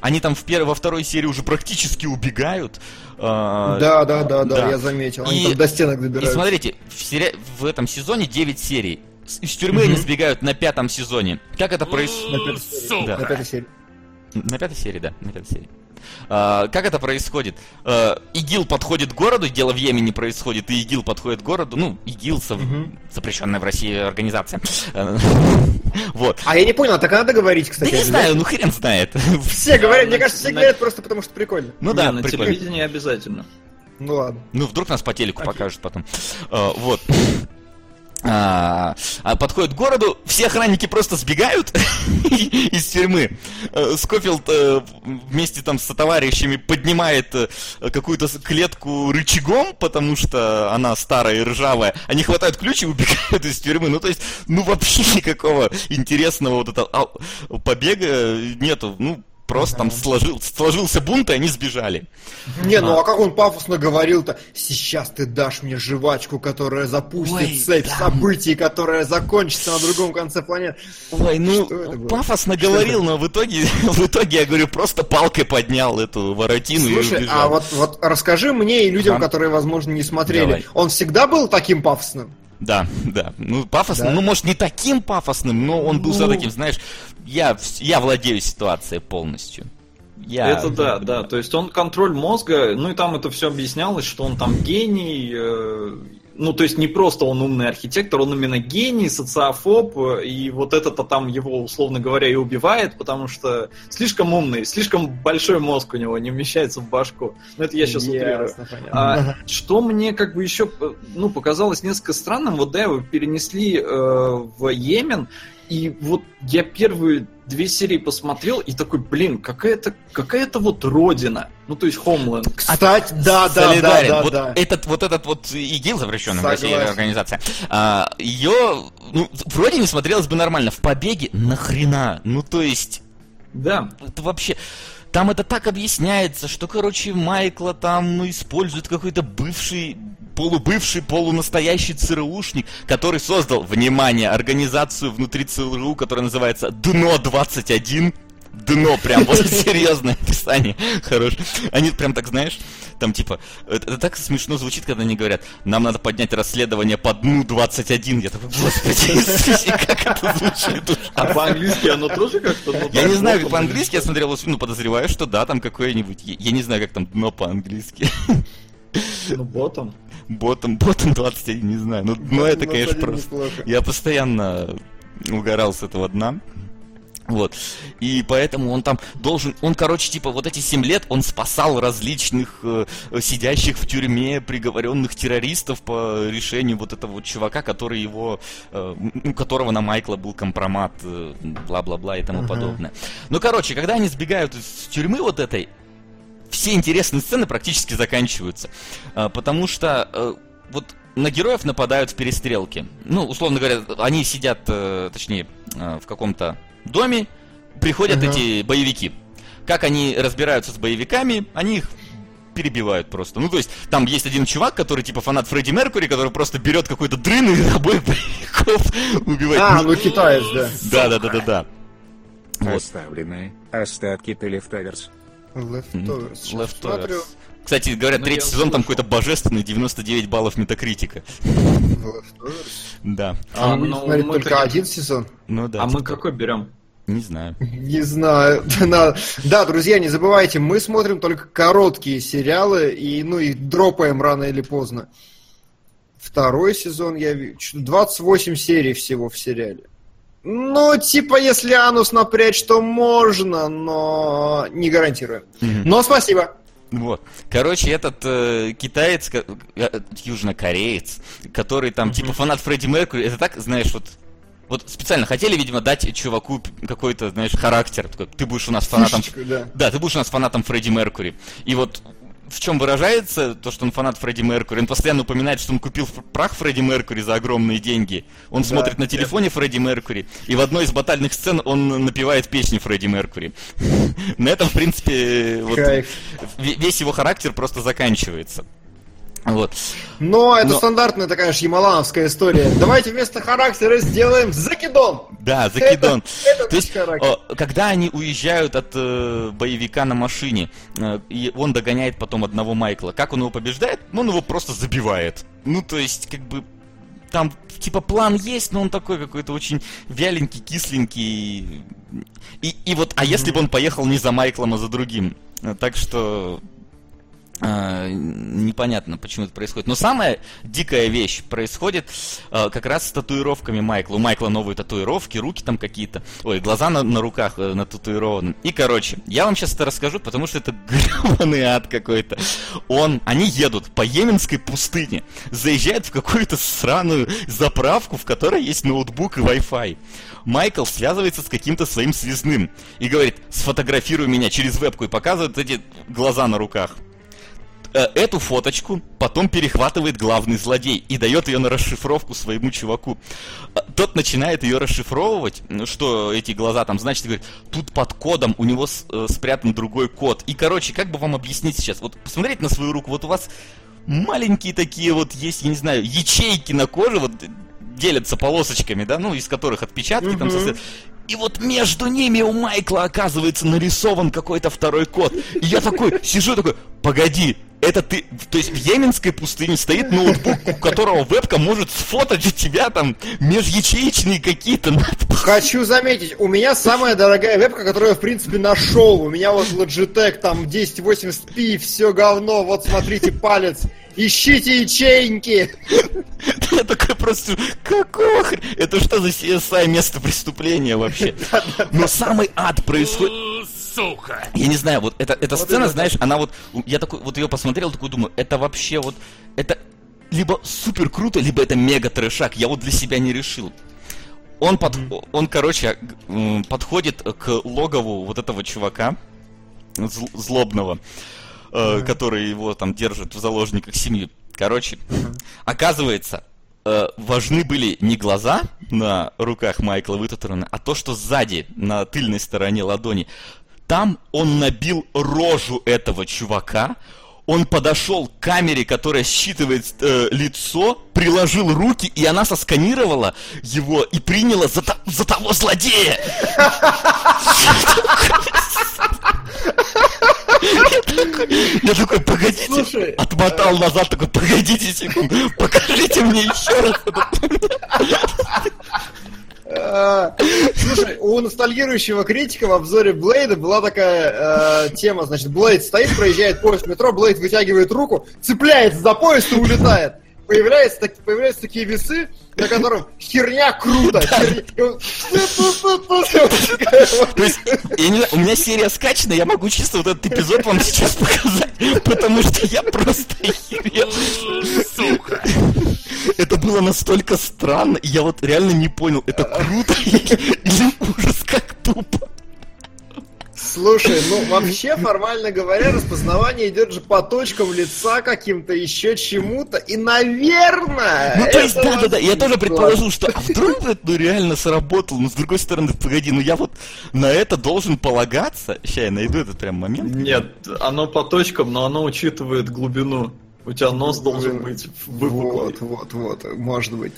Они там в первой, во второй серии уже практически убегают. э, Да, да, да, да, да. я заметил. Они И- там до стенок И добираются. смотрите, в, сери- в этом сезоне 9 серий. С- Из тюрьмы они сбегают на пятом сезоне. Как это происходит? На пятой серии. Да. На пятой серии. На пятой серии, да, на пятой серии. А, как это происходит? А, ИГИЛ подходит к городу, дело в Йемене происходит, и ИГИЛ подходит к городу, ну, ИГИЛ, сов- запрещенная в России организация. А, Вот. А я не понял, так надо говорить, Да кстати. не знаю, ну хрен знает. Все говорят, мне кажется, все говорят просто потому, что прикольно. Ну да, на телевидении обязательно. Ну ладно. Ну, вдруг нас по телеку покажут потом. А, Вот. А, а подходит к городу, все охранники просто сбегают из тюрьмы. Э, Скофилд э, вместе там со товарищами поднимает э, какую-то с- клетку рычагом, потому что она старая и ржавая. Они хватают ключ и убегают из тюрьмы. Ну, то есть, ну, вообще никакого интересного вот этого а, побега нету. Ну, просто там сложил, сложился бунт, и они сбежали. Не, ну а как он пафосно говорил-то, сейчас ты дашь мне жвачку, которая запустит Ой, цепь да. событий, которая закончится на другом конце планеты. Ой, ну, это пафосно Что говорил, но в итоге, в итоге, я говорю, просто палкой поднял эту воротину и Слушай, убежал. а вот, вот расскажи мне и людям, Ага. которые, возможно, не смотрели, Давай. он всегда был таким пафосным? Да, да. Ну, пафосно, Да? ну, может, не таким пафосным, но он был Ну. все таким, знаешь, я, я владею ситуацией полностью. Я... Это да, да. То есть он контроль мозга, ну и там это все объяснялось, что он там гений. э, ну, то есть не просто он умный архитектор, он именно гений, социофоб, и вот это-то там его, условно говоря, и убивает, потому что слишком умный, слишком большой мозг у него не вмещается в башку. Ну, это я сейчас утрирую. Ясно, понятно. А, что мне как бы еще ну, показалось несколько странным, вот да, его перенесли э, в Йемен, и вот я первые две серии посмотрел и такой, блин, какая-то какая-то вот родина, ну то есть Homeland. Кстати, да, да, да, Солидарен. да, вот да. Этот, вот этот вот ИГИЛ, запрещенная в России организация, а, ее, ну, вроде не смотрелось бы нормально. В побеге нахрена? Ну, то есть, Да, это вообще... Там это так объясняется, что, короче, Майкла там ну, использует какой-то бывший, полубывший, полунастоящий ЦРУшник, который создал, внимание, организацию внутри ЦРУ, которая называется ДНО-21. Дно, прям вот серьезное описание. Хорош. Они прям так, знаешь, там типа, это, это так смешно звучит, когда они говорят, нам надо поднять расследование по дну 21. Я такой, господи, как это звучит а по-английски оно тоже как-то... ну, я не знаю, как по-английски, я смотрел, ну, подозреваю, что да, там какое-нибудь, я, не знаю, как там дно по-английски. Ну, ботом. Ботом, ботом 21, не знаю. Ну, дно это, конечно, просто... Я постоянно угорал с этого дна. Вот. И поэтому он там должен... Он, короче, типа, вот эти 7 лет он спасал различных э, сидящих в тюрьме приговоренных террористов по решению вот этого вот чувака, который его... э, у которого на Майкла был компромат, э, бла-бла-бла и тому Ага. подобное. Ну, короче, когда они сбегают из тюрьмы вот этой, все интересные сцены практически заканчиваются. А, Потому что э, вот на героев нападают в перестрелке. Ну, условно говоря, они сидят, э, точнее, э, в каком-то доме, приходят Ага. эти боевики. Как они разбираются с боевиками, они их перебивают просто. Ну, то есть, там есть один чувак, который типа фанат Фредди Меркури, который просто берет какой-то дрын и обоих боевиков убивает. А, ну китаец, да. Да, да, да, да, да. Вот. Оставленные остатки Телефтаверс. Leftovers. Leftovers. Кстати, говорят, Ну, третий сезон там какой-то божественный, 99 баллов метакритика. Да. А, А, мы ну, смотрели мы только как- один сезон. Ну да. А мы типа, какой берем? Не знаю. Не знаю. Да, друзья, не забывайте, мы смотрим только короткие сериалы и, ну, и дропаем рано или поздно. Второй сезон я вижу. 28 серий всего в сериале. Ну, типа, если анус напрячь, то можно, но не гарантирую. Мгм. Но спасибо. Вот. Короче, этот э, китаец, э, южнокореец, который там типа фанат Фредди Меркури, это так, знаешь, вот вот специально хотели, видимо, дать чуваку какой-то, знаешь, характер. Такой, ты будешь у нас фанатом... Фишечку, да. Да, ты будешь у нас фанатом Фредди Меркури. И вот в чем выражается то, что он фанат Фредди Меркури? Он постоянно упоминает, что он купил прах Фредди Меркури за огромные деньги. Он смотрит на телефоне Фредди Меркури, и в одной из батальных сцен он напевает песни Фредди Меркури. На этом, в принципе, вот весь его характер просто заканчивается. Вот. Но это Но- стандартная такая конечно, ямалановская история. Давайте вместо характера сделаем закидон. Да, закидон. Это- это То есть, характер. когда они уезжают от э, боевика на машине, э, и он догоняет потом одного Майкла, как он его побеждает? Он его просто забивает. Ну, то есть, как бы, там, типа, план есть, но он такой какой-то очень вяленький, кисленький. И, и вот, а если бы он поехал не за Майклом, а за другим? Э, Так что... э, непонятно, почему это происходит. Но самая дикая вещь происходит э, как раз с татуировками Майкла. У Майкла новые татуировки, руки там какие-то. Ой, глаза на, на руках э, нататуированы. И, короче, я вам сейчас это расскажу, потому что это гребаный ад какой-то. Он, они едут по Йеменской пустыне, заезжают в какую-то сраную заправку, в которой есть ноутбук и Wi-Fi. Майкл связывается с каким-то своим связным и говорит, сфотографируй меня через вебку и показывает эти глаза на руках эту фоточку потом перехватывает главный злодей и дает ее на расшифровку своему чуваку. Э, Тот начинает ее расшифровывать, ну, что эти глаза там значит, говорит, тут под кодом у него э, спрятан другой код. И, короче, как бы вам объяснить сейчас? Вот посмотрите на свою руку, вот у вас маленькие такие вот есть, я не знаю, ячейки на коже, вот делятся полосочками, да, ну, из которых отпечатки там состоят. И вот между ними у Майкла оказывается нарисован какой-то второй код. И я такой сижу такой, погоди, это ты, то есть в Йеменской пустыне стоит ноутбук, у которого вебка может сфотать у тебя там межячеечные какие-то надписи. Хочу заметить, у меня самая дорогая вебка, которую я, в принципе, нашел. У меня вот Logitech, там, 1080p, все говно. Вот, смотрите, палец. Ищите ячейки. Я такой просто, какого хр... Это что за CSI место преступления вообще? Но самый ад происходит... Сука! Я не знаю, вот эта, эта сцена, это знаешь, она вот... Я такой, вот ее посмотрел, такой думаю, это вообще вот... Это либо супер круто, либо это мега трешак. Я вот для себя не решил. Он, под, он короче, подходит к логову вот этого чувака, зл- злобного, э, который его там держит в заложниках семьи. Короче, оказывается, э, важны были не глаза на руках Майкла вытатуированы, а то, что сзади, на тыльной стороне ладони, там он набил рожу этого чувака, он подошел к камере, которая считывает э, лицо, приложил руки, и она сосканировала его и приняла за, то- за того злодея. Я такой, погодите, Слушай, отмотал назад, такой, погодите секунду, покажите мне еще раз Слушай, у ностальгирующего критика в обзоре Блейда была такая э, тема, значит, Блейд стоит, проезжает поезд в метро, Блейд вытягивает руку, цепляется за поезд и улетает. Появляются, так- появляются такие весы, на котором херня круто. То есть, у меня серия скачана, я могу чисто вот этот эпизод вам сейчас показать, потому что я просто охерел. Сука! Это было настолько странно, и я вот реально не понял, это круто или ужас как тупо. Слушай, ну вообще, формально говоря, распознавание идет же по точкам лица каким-то, еще чему-то, и, наверное... Ну, то есть, да-да-да, я тоже предположил, что а вдруг это ну, реально сработало, но с другой стороны, погоди, ну я вот на это должен полагаться. Сейчас я найду этот прям момент. Нет, оно по точкам, но оно учитывает глубину. У тебя нос должен быть выпуклый. Вот, вот, вот, может быть.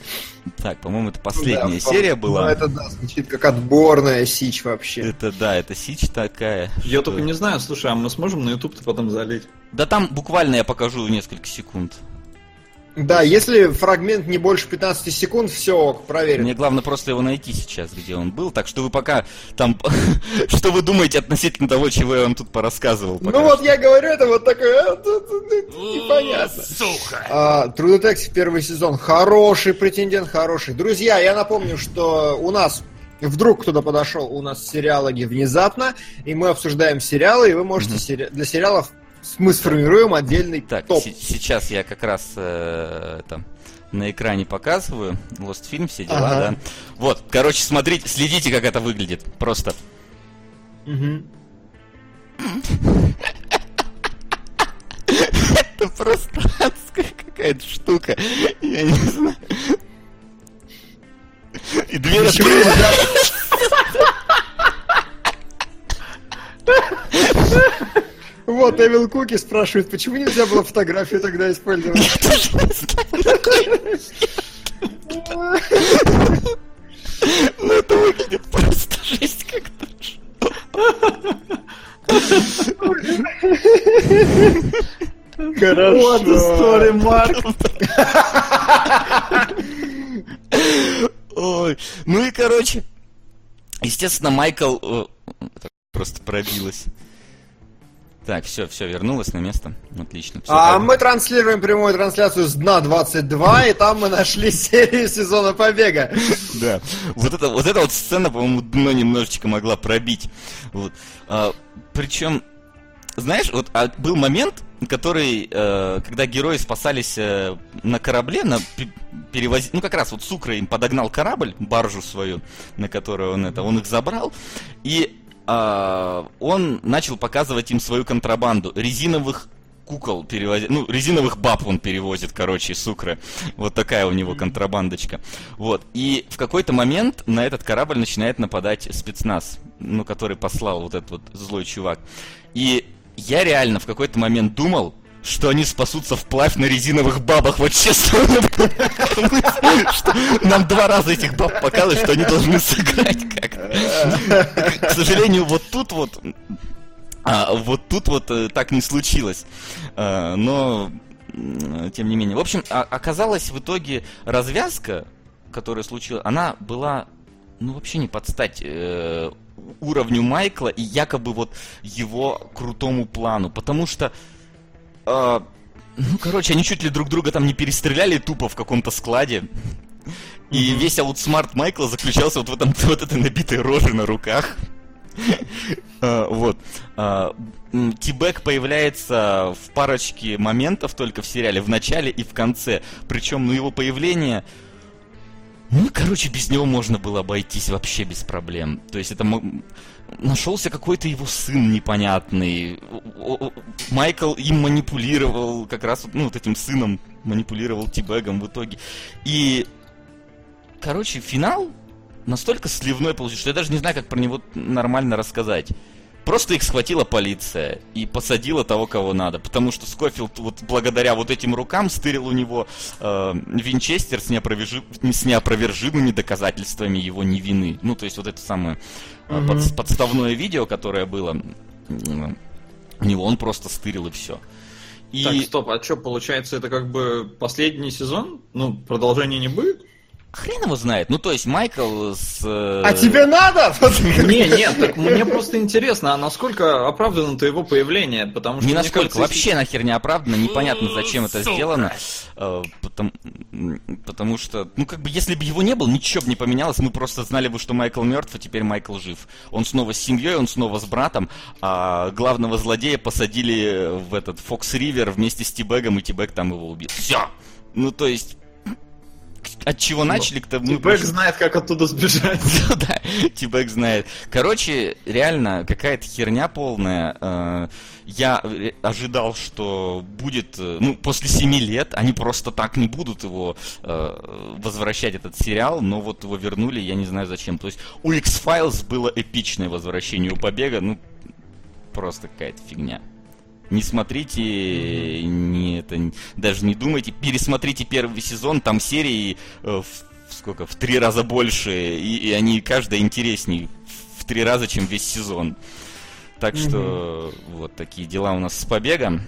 Так, по-моему, это последняя Да, серия Ну, была. это, да, звучит как отборная сич вообще. Это да, это сич такая. Я что- только не знаю, слушай, а мы сможем на YouTube-то потом залить? Да там буквально я покажу несколько секунд. Да, если фрагмент не больше 15 секунд, все ок, проверено. Мне главное просто его найти сейчас, где он был. Так что вы пока там... Что вы думаете относительно того, чего я вам тут порассказывал? Ну вот я говорю, это вот такое... а, Непонятно. Сука! А, True Detective первый сезон хороший претендент, хороший. Друзья, я напомню, что у нас вдруг кто-то подошел, у нас сериалоги внезапно, и мы обсуждаем сериалы, и вы можете сери- для сериалов мы сформируем отдельный Так, топ. се- сейчас я как раз э, там на экране показываю Lost Film, все дела, Ага. да. Вот, короче, смотрите, следите, как это выглядит. Просто. Это просто адская какая-то штука. Я не знаю. И дверь открылась. Вот, Эвил Куки спрашивает, почему нельзя было фотографию тогда использовать? Ну это выглядит просто жесть как-то. Хорошо. Ой. Ну и короче. Естественно, Майкл... э, Просто пробилось. Так, все, все, вернулось на место. Отлично. всё А так. мы транслируем прямую трансляцию с дна 22, и там мы нашли серию сезона Побега. Да. Вот это, вот эта вот сцена, по-моему, дно немножечко могла пробить. Вот. причем, знаешь, вот а, был момент, который, э, когда герои спасались э, на корабле, на перевоз... ну как раз вот Сукра им подогнал корабль, баржу свою, на которую он это, он их забрал, и а, он начал показывать им свою контрабанду резиновых кукол перевозит, ну, резиновых баб он перевозит, короче, сукры. Вот такая у него контрабандочка. Вот. И в какой-то момент на этот корабль начинает нападать спецназ, ну, который послал вот этот вот злой чувак. И я реально в какой-то момент думал, что они спасутся вплавь на резиновых бабах. Вот честно, нам два раза этих баб показывают, что они должны сыграть как К сожалению, вот тут вот а, вот тут вот э, так не случилось. А, но, тем не менее. В общем, а, оказалось в итоге развязка, которая случилась, она была, ну, вообще не под стать э, уровню Майкла и якобы вот его крутому плану. Потому что а, ну, короче, они чуть ли друг друга там не перестреляли тупо в каком-то складе. И mm-hmm. весь outsmart Майкла заключался вот в этом вот этой набитой роже на руках. А, вот. А, T-Bag появляется в парочке моментов только в сериале, в начале и в конце. Причем, ну, его появление... Ну, короче, без него можно было обойтись вообще без проблем. То есть это нашелся какой-то его сын непонятный. Майкл им манипулировал, как раз ну, вот этим сыном манипулировал Тибегом в итоге. И, короче, финал настолько сливной получился, что я даже не знаю, как про него нормально рассказать. Просто их схватила полиция и посадила того, кого надо. Потому что Скофилд вот благодаря вот этим рукам стырил у него э, Винчестер с, неопровержи... с неопровержимыми доказательствами его невины. Ну, то есть вот это самое э, под... подставное видео, которое было э, у него, он просто стырил и все. И... Так, стоп, а что, получается, это как бы последний сезон? Ну, продолжения не будет? Хрен его знает. Ну, то есть Майкл с... Э, а тебе надо? Не, нет, так мне просто интересно, а насколько оправдано-то его появление? Потому что, Ни насколько. Кажется, Вообще нахер не оправдано. Непонятно, зачем это сделано. Э, потому, потому что, ну, как бы, если бы его не было, ничего бы не поменялось. Мы просто знали бы, что Майкл мертв, а теперь Майкл жив. Он снова с семьей, он снова с братом. А главного злодея посадили в этот Фокс Ривер вместе с Тибегом, и Тибег там его убил. Все! Ну, то есть, от чего начали, к тому... Тибэк знает, как оттуда сбежать. Ну да, Тибэк знает. Короче, реально, какая-то херня полная. Э, я ожидал, что будет... Э, ну, после семи лет они просто так не будут его э, возвращать, этот сериал, но вот его вернули, я не знаю зачем. То есть у X-Files было эпичное возвращение у Побега, ну, просто какая-то фигня. Не смотрите, не это, даже не думайте, пересмотрите первый сезон, там серии э, в, сколько, в три раза больше, и, и они каждая интереснее в три раза, чем весь сезон. Так что вот такие дела у нас с побегом.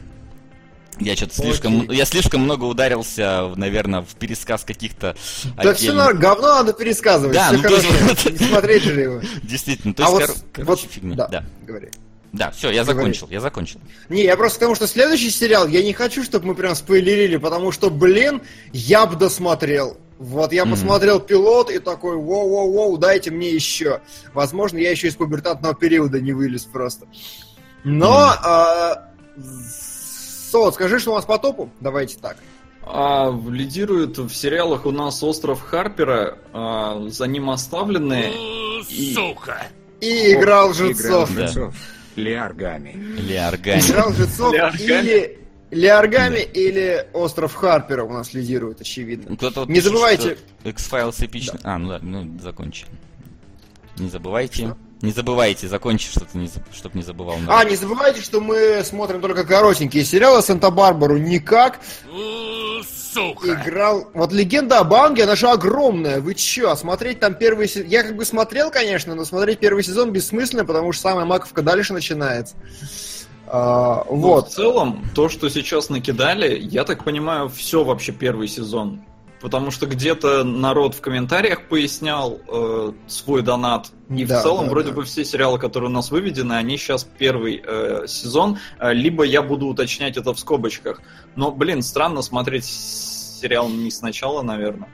Я что-то слишком, я слишком много ударился, наверное, в пересказ каких-то. Да отдельных... все на говно надо пересказывать. Да, все ну хорошо. есть... не смотреть же его. Действительно, то а есть, вот, кор- короче, вот, фигня. Да, да. говори. Да, все, я закончил, я закончил. Не, я просто потому что следующий сериал я не хочу, чтобы мы прям спойлерили, потому что, блин, я бы досмотрел. Вот я mm-hmm. посмотрел пилот и такой, воу-воу-воу, дайте мне еще. Возможно, я еще из пубертатного периода не вылез просто. Но, mm-hmm. а, Сот, скажи, что у нас по топу? Давайте так. А, лидирует в сериалах у нас Остров Харпера, а, за ним оставленные. И... Сука! И играл Жильцов. Играл Жильцов. Лиаргами. Лиаргами. Генерал Жицов или... Лиаргами или Остров Харпера у нас лидирует, очевидно. Кто-то не забывайте... X-Files эпично... Да. А, ну да, ну закончи. Не забывайте. Что? Не забывайте, закончи, что ты не, чтоб не забывал. Народ. А, не забывайте, что мы смотрим только коротенькие сериалы Санта-Барбару никак. Сука. Играл... Вот легенда о Банге, она же огромная. Вы чё, смотреть там первый сезон... Я как бы смотрел, конечно, но смотреть первый сезон бессмысленно, потому что самая маковка дальше начинается. А, ну, вот. В целом, то, что сейчас накидали, я так понимаю, все вообще первый сезон. Потому что где-то народ в комментариях пояснял э, свой донат. И да, в целом, да, вроде да. бы все сериалы, которые у нас выведены, они сейчас первый э, сезон. Э, либо я буду уточнять это в скобочках. Но, блин, странно смотреть сериал не сначала, наверное.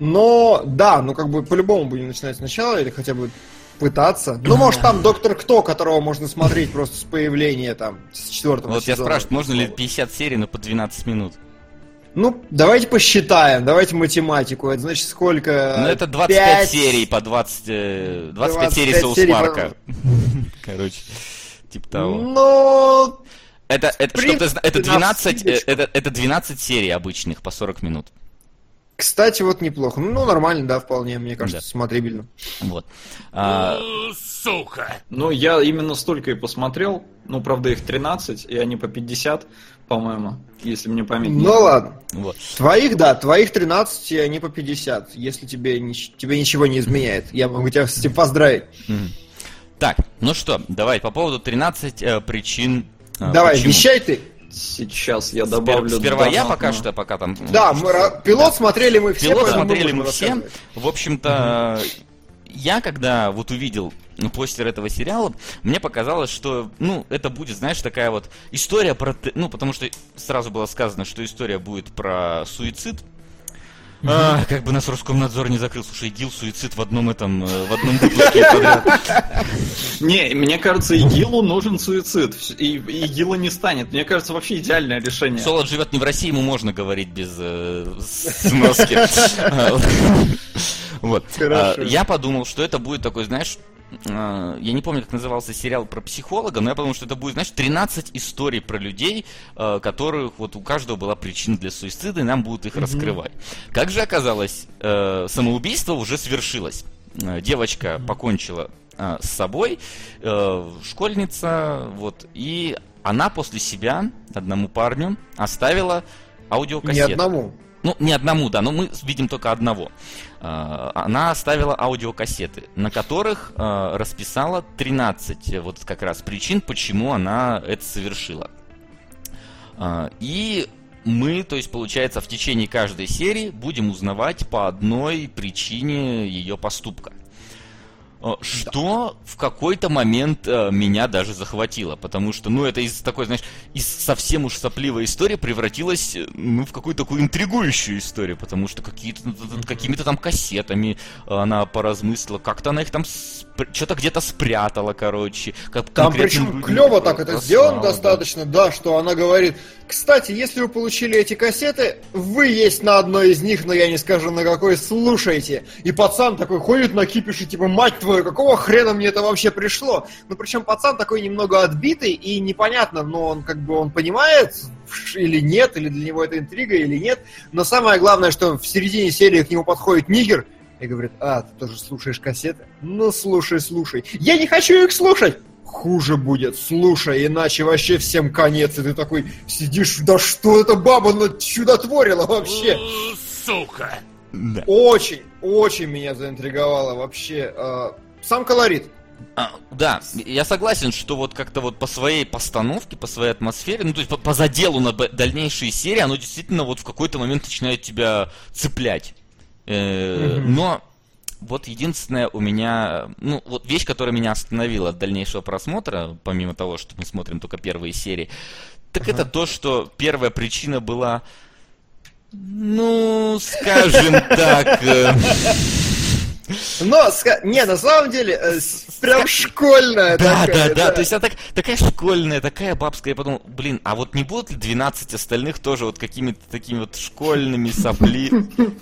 Но, да, ну как бы по-любому будем начинать сначала, или хотя бы пытаться. Ну, может, там Доктор Кто, которого можно смотреть просто с появления там, с четвертого Вот сезона. я спрашиваю, можно ли 50 серий, но по 12 минут? Ну, давайте посчитаем, давайте математику. Это значит сколько? Ну, это 25 5... серий по 20... 25, 25 серий Соус Парка. По... Короче, типа того. Ну, Это, это, чтоб ты это принципе, 12, э, навскидочку. это, это 12 серий обычных по 40 минут. Кстати, вот неплохо. Ну, нормально, да, вполне, мне кажется, Да. смотрибельно. Вот. А, Ну, я именно столько и посмотрел. Ну, правда, их 13, и они по 50, по-моему, если мне память не Ну ладно. вот. Твоих, да, твоих 13, и они по 50. Если тебе, тебе ничего не изменяет. Я могу тебя с этим поздравить. Так, ну что, давай по поводу 13 э, причин. э, Давай, почему. вещай ты. Сейчас я Спер- добавлю... Сперва я донатную. пока что, пока там... Да, мы, пилот смотрели мы все, Пилот смотрели мы все. В общем-то, я когда вот увидел ну, постер этого сериала, мне показалось, что, ну, это будет, знаешь, такая вот история про... Ну, потому что сразу было сказано, что история будет про суицид. А, как бы нас Роскомнадзор не закрыл. Слушай, ИГИЛ, суицид в одном этом, э, в одном выпуске. Не, мне кажется, ИГИЛу нужен суицид. И ИГИЛа не станет. Мне кажется, вообще идеальное решение. Солод живет не в России, ему можно говорить без э, сноски. Вот. Хорошо. А, Я подумал, что это будет такой, знаешь, а, я не помню, как назывался сериал про психолога, но я подумал, что это будет, знаешь, 13 историй про людей, э, которых вот у каждого была причина для суицида, и нам будут их раскрывать. Как же оказалось, самоубийство уже свершилось. Девочка покончила э, с собой, школьница, вот, и она после себя одному парню оставила Не аудиокассету. одному. Ну, не одному, да, но мы видим только одного. А, Она оставила аудиокассеты, на которых а, расписала 13 вот как раз причин, почему она это совершила. А, И мы, то есть, получается, в течение каждой серии будем узнавать по одной причине ее поступка. Э, Что в какой-то момент э, меня даже захватило, потому что, ну, это из такой, знаешь, из совсем уж сопливой истории превратилась, э, ну, в какую-то такую интригующую историю, потому что какие-то, какими-то там кассетами она поразмыслила, как-то она их там что-то где-то спрятала, короче. Как Там причем клево так это сделано да. достаточно, да, что она говорит, кстати, если вы получили эти кассеты, вы есть на одной из них, но я не скажу на какой, слушайте. И пацан такой ходит на кипише, типа, мать твою, какого хрена мне это вообще пришло? Ну, причем пацан такой немного отбитый и непонятно, но он как бы, он понимает или нет, или для него это интрига, или нет. Но самое главное, что в середине серии к нему подходит нигер, и говорит, а, ты тоже слушаешь кассеты? Ну, слушай, слушай. Я не хочу их слушать! Хуже будет, слушай, иначе вообще всем конец. И ты такой сидишь, да что эта баба чудотворила вообще? Да. Очень, очень меня заинтриговало вообще. э, Сам колорит. А, да, я согласен, что вот как-то вот по своей постановке, по своей атмосфере, ну то есть по, по заделу на дальнейшие серии, оно действительно вот в какой-то момент начинает тебя цеплять. Э, Мгм. Но вот единственное у меня, ну вот вещь, которая меня остановила от дальнейшего просмотра, помимо того, что мы смотрим только первые серии, так это то, что первая причина была, ну, скажем так, э, Но, не, на самом деле, э, прям школьная Да, такая, да, да, то есть она так, такая школьная, такая бабская. Я подумал, блин, а вот не будут ли 12 остальных тоже вот какими-то такими вот школьными сопли?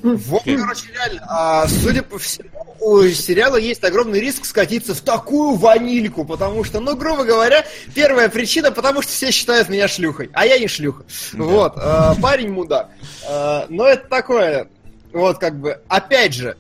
Вот, короче, реально, а, судя по всему, у сериала есть огромный риск скатиться в такую ванильку, потому что, ну, грубо говоря, первая причина, потому что все считают меня шлюхой, а я не шлюха. Вот, а, парень мудак. А, но это такое, вот как бы, опять же,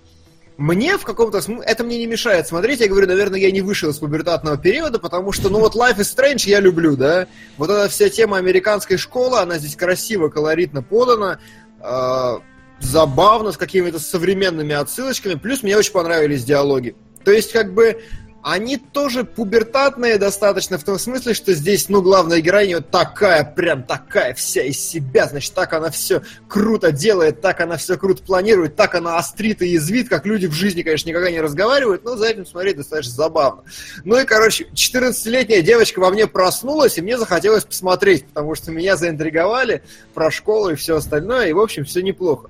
мне в каком-то смысле, это мне не мешает смотреть, я говорю, наверное, я не вышел из пубертатного периода, потому что, ну вот Life is Strange я люблю, да, вот эта вся тема американской школы, она здесь красиво, колоритно подана, а, забавно, с какими-то современными отсылочками, плюс мне очень понравились диалоги. То есть, как бы, они тоже пубертатные достаточно, в том смысле, что здесь, ну, главная героиня вот такая, прям такая вся из себя, значит, так она все круто делает, так она все круто планирует, так она острит и язвит, как люди в жизни, конечно, никогда не разговаривают, но за этим смотреть достаточно забавно. Ну и, короче, 14-летняя девочка во мне проснулась, и мне захотелось посмотреть, потому что меня заинтриговали про школу и все остальное, и, в общем, все неплохо.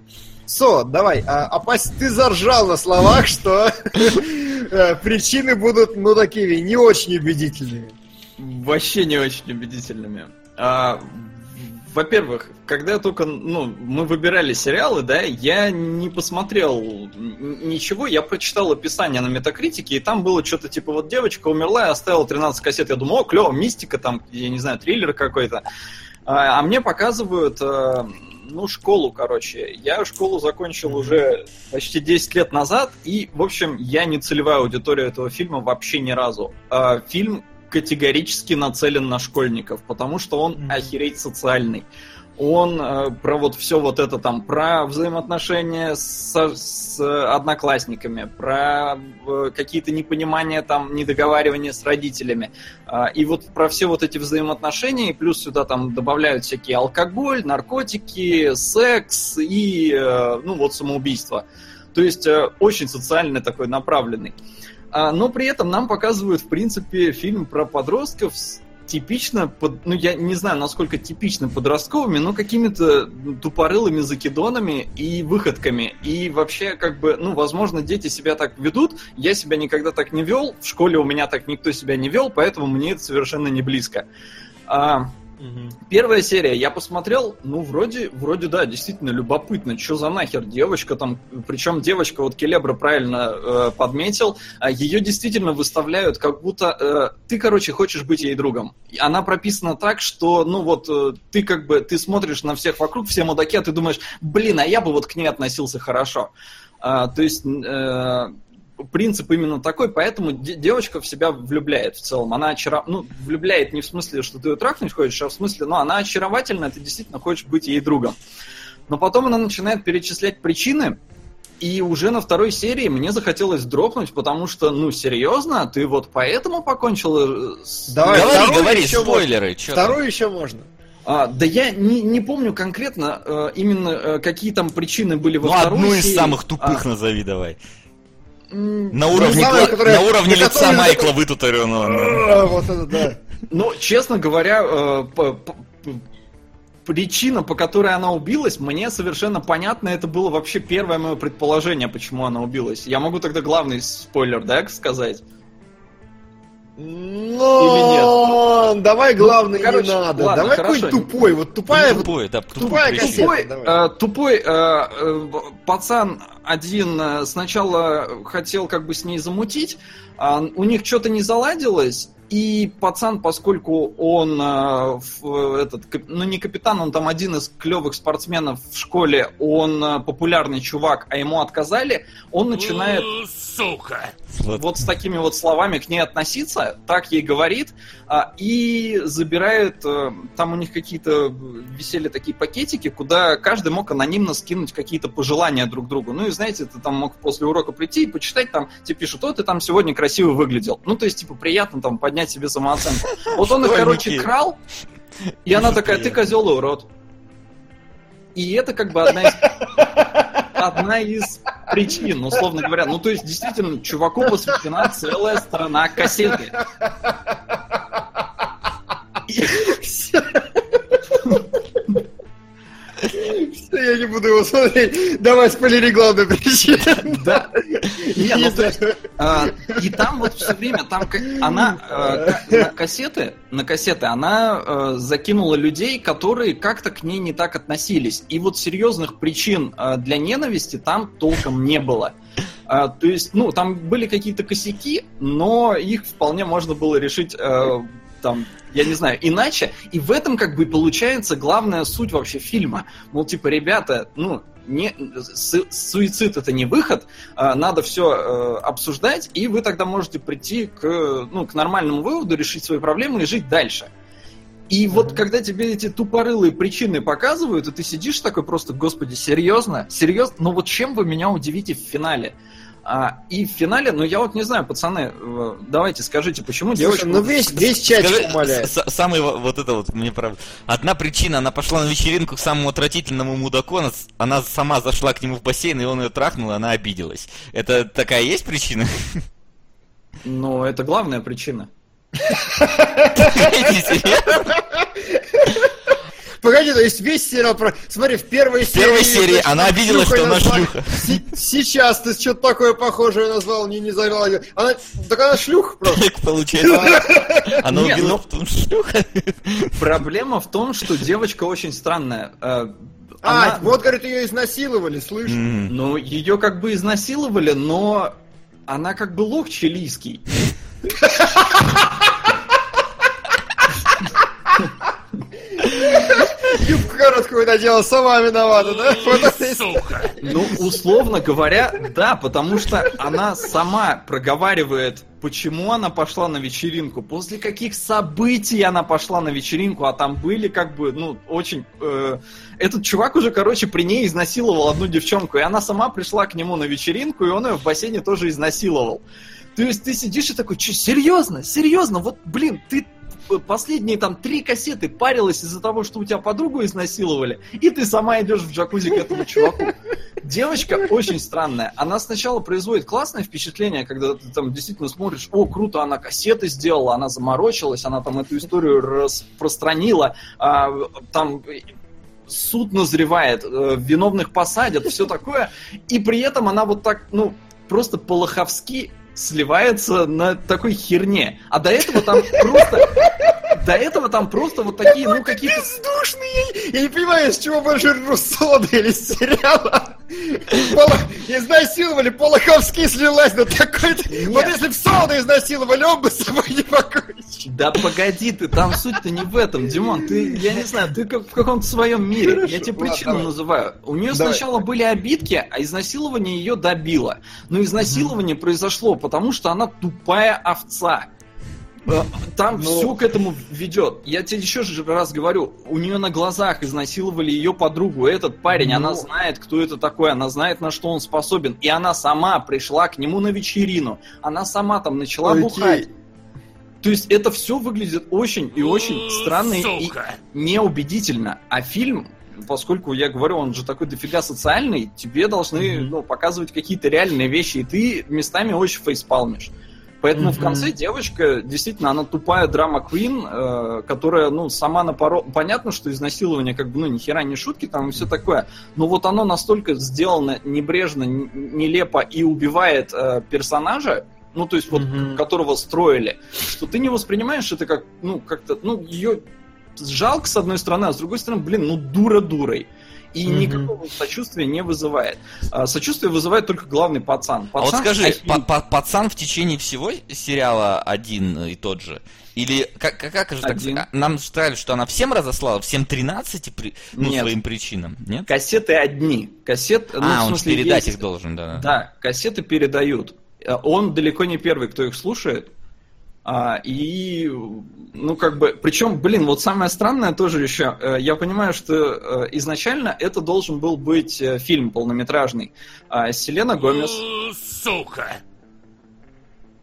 Со, давай, а, опасть, ты заржал на словах, что э, причины будут, ну, такими, не очень убедительными. Вообще не очень убедительными. А, во-первых, когда только ну, мы выбирали сериалы, да, я не посмотрел ничего, я прочитал описание на метакритике, и там было что-то типа вот девочка умерла и оставила 13 кассет. Я думаю, о, клево, мистика, там, я не знаю, триллер какой-то. А, а мне показывают, э, ну, школу, короче. Я школу закончил уже почти 10 лет назад, и, в общем, я не целевая аудитория этого фильма вообще ни разу. А, фильм категорически нацелен на школьников, потому что он mm-hmm. охереть социальный. Он э, про вот все вот это там, про взаимоотношения с, с одноклассниками, про э, какие-то непонимания там, недоговаривания с родителями. Э, и вот про все вот эти взаимоотношения, и плюс сюда там добавляют всякие алкоголь, наркотики, секс и, э, ну вот, самоубийство. То есть э, очень социальный такой направленный. А, но при этом нам показывают, в принципе, фильм про подростков с типично, под, ну я не знаю, насколько типично подростковыми, но какими-то тупорылыми закидонами и выходками. И вообще, как бы, ну, возможно, дети себя так ведут. Я себя никогда так не вел, в школе у меня так никто себя не вел, поэтому мне это совершенно не близко. А, Первая серия я посмотрел, ну, вроде, вроде, да, действительно любопытно, что за нахер девочка там, причем девочка, вот Келебра правильно э, подметил, э, ее действительно выставляют, как будто э, ты, короче, хочешь быть ей другом. Она прописана так, что, ну, вот, э, ты как бы, ты смотришь на всех вокруг, все мудаки, а ты думаешь, блин, а я бы вот к ней относился хорошо. А, то есть, э, принцип именно такой, поэтому девочка в себя влюбляет в целом. Она очаров... ну, влюбляет не в смысле, что ты ее трахнуть хочешь, а в смысле, ну, она очаровательная, ты действительно хочешь быть ей другом. Но потом она начинает перечислять причины, и уже на второй серии мне захотелось дропнуть, потому что, ну, серьезно, ты вот поэтому покончил э, с... Давай, говори, говори, спойлеры. Можно. Вторую еще можно. А, да я не, не помню конкретно э, именно э, какие там причины были во ну, второй одну серии. из самых тупых а, назови давай. На уровне, самое, которое, на уровне на лица Майкла вытутаренного. Вот это да. Ну, честно говоря, э, причина, по которой она убилась, мне совершенно понятно. Это было вообще первое мое предположение, почему она убилась. Я могу тогда главный спойлер, да, сказать? Но... Или нет? Давай главное ну, короче, не надо. Ладно, давай какой тупой. Вот тупая, тупой, да, тупая кассета. Тупой, э, тупой э, э, пацан один э, сначала хотел как бы с ней замутить, э, у них что-то не заладилось, и пацан, поскольку он э, этот, ну не капитан, он там один из клевых спортсменов в школе, он э, популярный чувак, а ему отказали, он начинает... Сука! Вот с такими вот словами к ней относиться, так ей говорит, а, и забирает, э, там у них какие-то висели такие пакетики, куда каждый мог анонимно скинуть какие-то пожелания друг другу. Ну и знаете, ты там мог после урока прийти и почитать, там тебе пишут, о, ты там сегодня красиво выглядел. Ну то есть, типа, приятно там поднять себе самооценку. Вот он их, короче, крал, и она такая, ты козел и урод. И это как бы одна из одна из причин, условно говоря. Ну, то есть, действительно, чуваку посвящена целая сторона кассеты. Я не буду его смотреть. Давай спойлери главную причину. Да. Не, ну, то есть, а, и там вот все время, там она а, на кассеты, на кассеты она а, закинула людей, которые как-то к ней не так относились. И вот серьезных причин а, для ненависти там толком не было. А, то есть, ну, там были какие-то косяки, но их вполне можно было решить а, там, я не знаю, иначе. И в этом как бы получается главная суть вообще фильма. Мол, типа, ребята, ну, не, су суицид это не выход, а, надо все э, обсуждать, и вы тогда можете прийти к, ну, к нормальному выводу, решить свои проблемы и жить дальше. И вот когда тебе эти тупорылые причины показывают, и ты сидишь такой просто, господи, серьезно? Серьезно? Ну вот чем вы меня удивите в финале? А, и в финале, ну я вот не знаю, пацаны, э, давайте скажите, почему Слушай, девочка... ну весь, весь чатик Скажи, умоляет. Самый вот это вот, мне правда... Одна причина, она пошла на вечеринку к самому отвратительному мудаку, она, она сама зашла к нему в бассейн, и он ее трахнул, и она обиделась. Это такая есть причина? Ну, это главная причина. Погоди, то есть весь сериал про... Смотри, в первой серии... В первой серии значит, она видела, шлюхой что она шлюха. Се- Сейчас ты что-то такое похожее назвал, не, не завела. Она... Так она шлюха просто. Так получается. Она убила ну- в том шлюха. Проблема в том, что девочка очень странная. Э, А, она- вот, говорит, ее изнасиловали, слышь? М. Ну, ее как бы изнасиловали, но она как бы лох чилийский. Юбку короткую надела, сама виновата, да? Ну, условно говоря, да, потому что она сама проговаривает, почему она пошла на вечеринку, после каких событий она пошла на вечеринку, а там были как бы, ну, очень... э, этот чувак уже, короче, при ней изнасиловал одну девчонку, и она сама пришла к нему на вечеринку, и он ее в бассейне тоже изнасиловал. То есть ты сидишь и такой, че, серьезно, серьезно, вот, блин, ты последние там три кассеты парилась из-за того, что у тебя подругу изнасиловали, и ты сама идешь в джакузи к этому чуваку. Девочка очень странная. Она сначала производит классное впечатление, когда ты там действительно смотришь, о, круто, она кассеты сделала, она заморочилась, она там эту историю распространила, а, там суд назревает, э, виновных посадят, все такое, и при этом она вот так, ну, просто по-лоховски сливается на такой херне. А до этого там просто... До этого там просто вот такие, ну, какие-то... Бездушный! Я не понимаю, с чего больше Руссода или сериала. Изнасиловали, Полоховский слилась на такой-то... Вот если бы Солода изнасиловали, он бы с собой не покончил. Да погоди ты, там суть-то не в этом, Димон, ты, я не знаю, ты как в каком-то своем мире. Хорошо, я тебе ладно, причину давай. называю. У нее Давай. сначала были обидки, а изнасилование ее добило. Но изнасилование произошло, потому что она тупая овца. Э, Там Ну. все к этому ведет. Я тебе еще же раз говорю, у нее на глазах изнасиловали ее подругу. Этот парень, она Ну. знает, кто это такой, она знает, на что он способен. И она сама пришла к нему на вечерину. Она сама там начала Окей. бухать. То есть это все выглядит очень и очень странно и неубедительно. А фильм, поскольку я говорю, он же такой дофига социальный, тебе должны ну, показывать какие-то реальные вещи, и ты местами очень фейспалмишь. Поэтому в Мгм. конце девочка, действительно, она тупая драма Квин, э, которая, ну, сама напоро... Понятно, что изнасилование, как бы, ну, ни хера не шутки там и все такое, но вот оно настолько сделано небрежно, нелепо и убивает э, персонажа, ну, то есть вот, Мгм. которого строили, что ты не воспринимаешь это как, ну, как-то, ну, ее жалко с одной стороны, а с другой стороны, блин, ну, дура дурой. И Мгм. никакого сочувствия не вызывает. А, сочувствие вызывает только главный пацан. А вот Пацан скажи, па- па- пацан в течение всего сериала один и тот же? Или как, как, как же так? Один. а, Нам сказали, что она всем разослала, всем 13 при, ну, Нет. своим причинам, нет? Кассеты одни. Кассет, ну, в а, он смысле, передать есть- их должен, да. Да, кассеты передают. Э, Он далеко не первый, кто их слушает. А, и, ну, как бы, причем, блин, вот самое странное тоже еще, э, я понимаю, что э, изначально это должен был быть э, фильм полнометражный. А, Селена Гомес,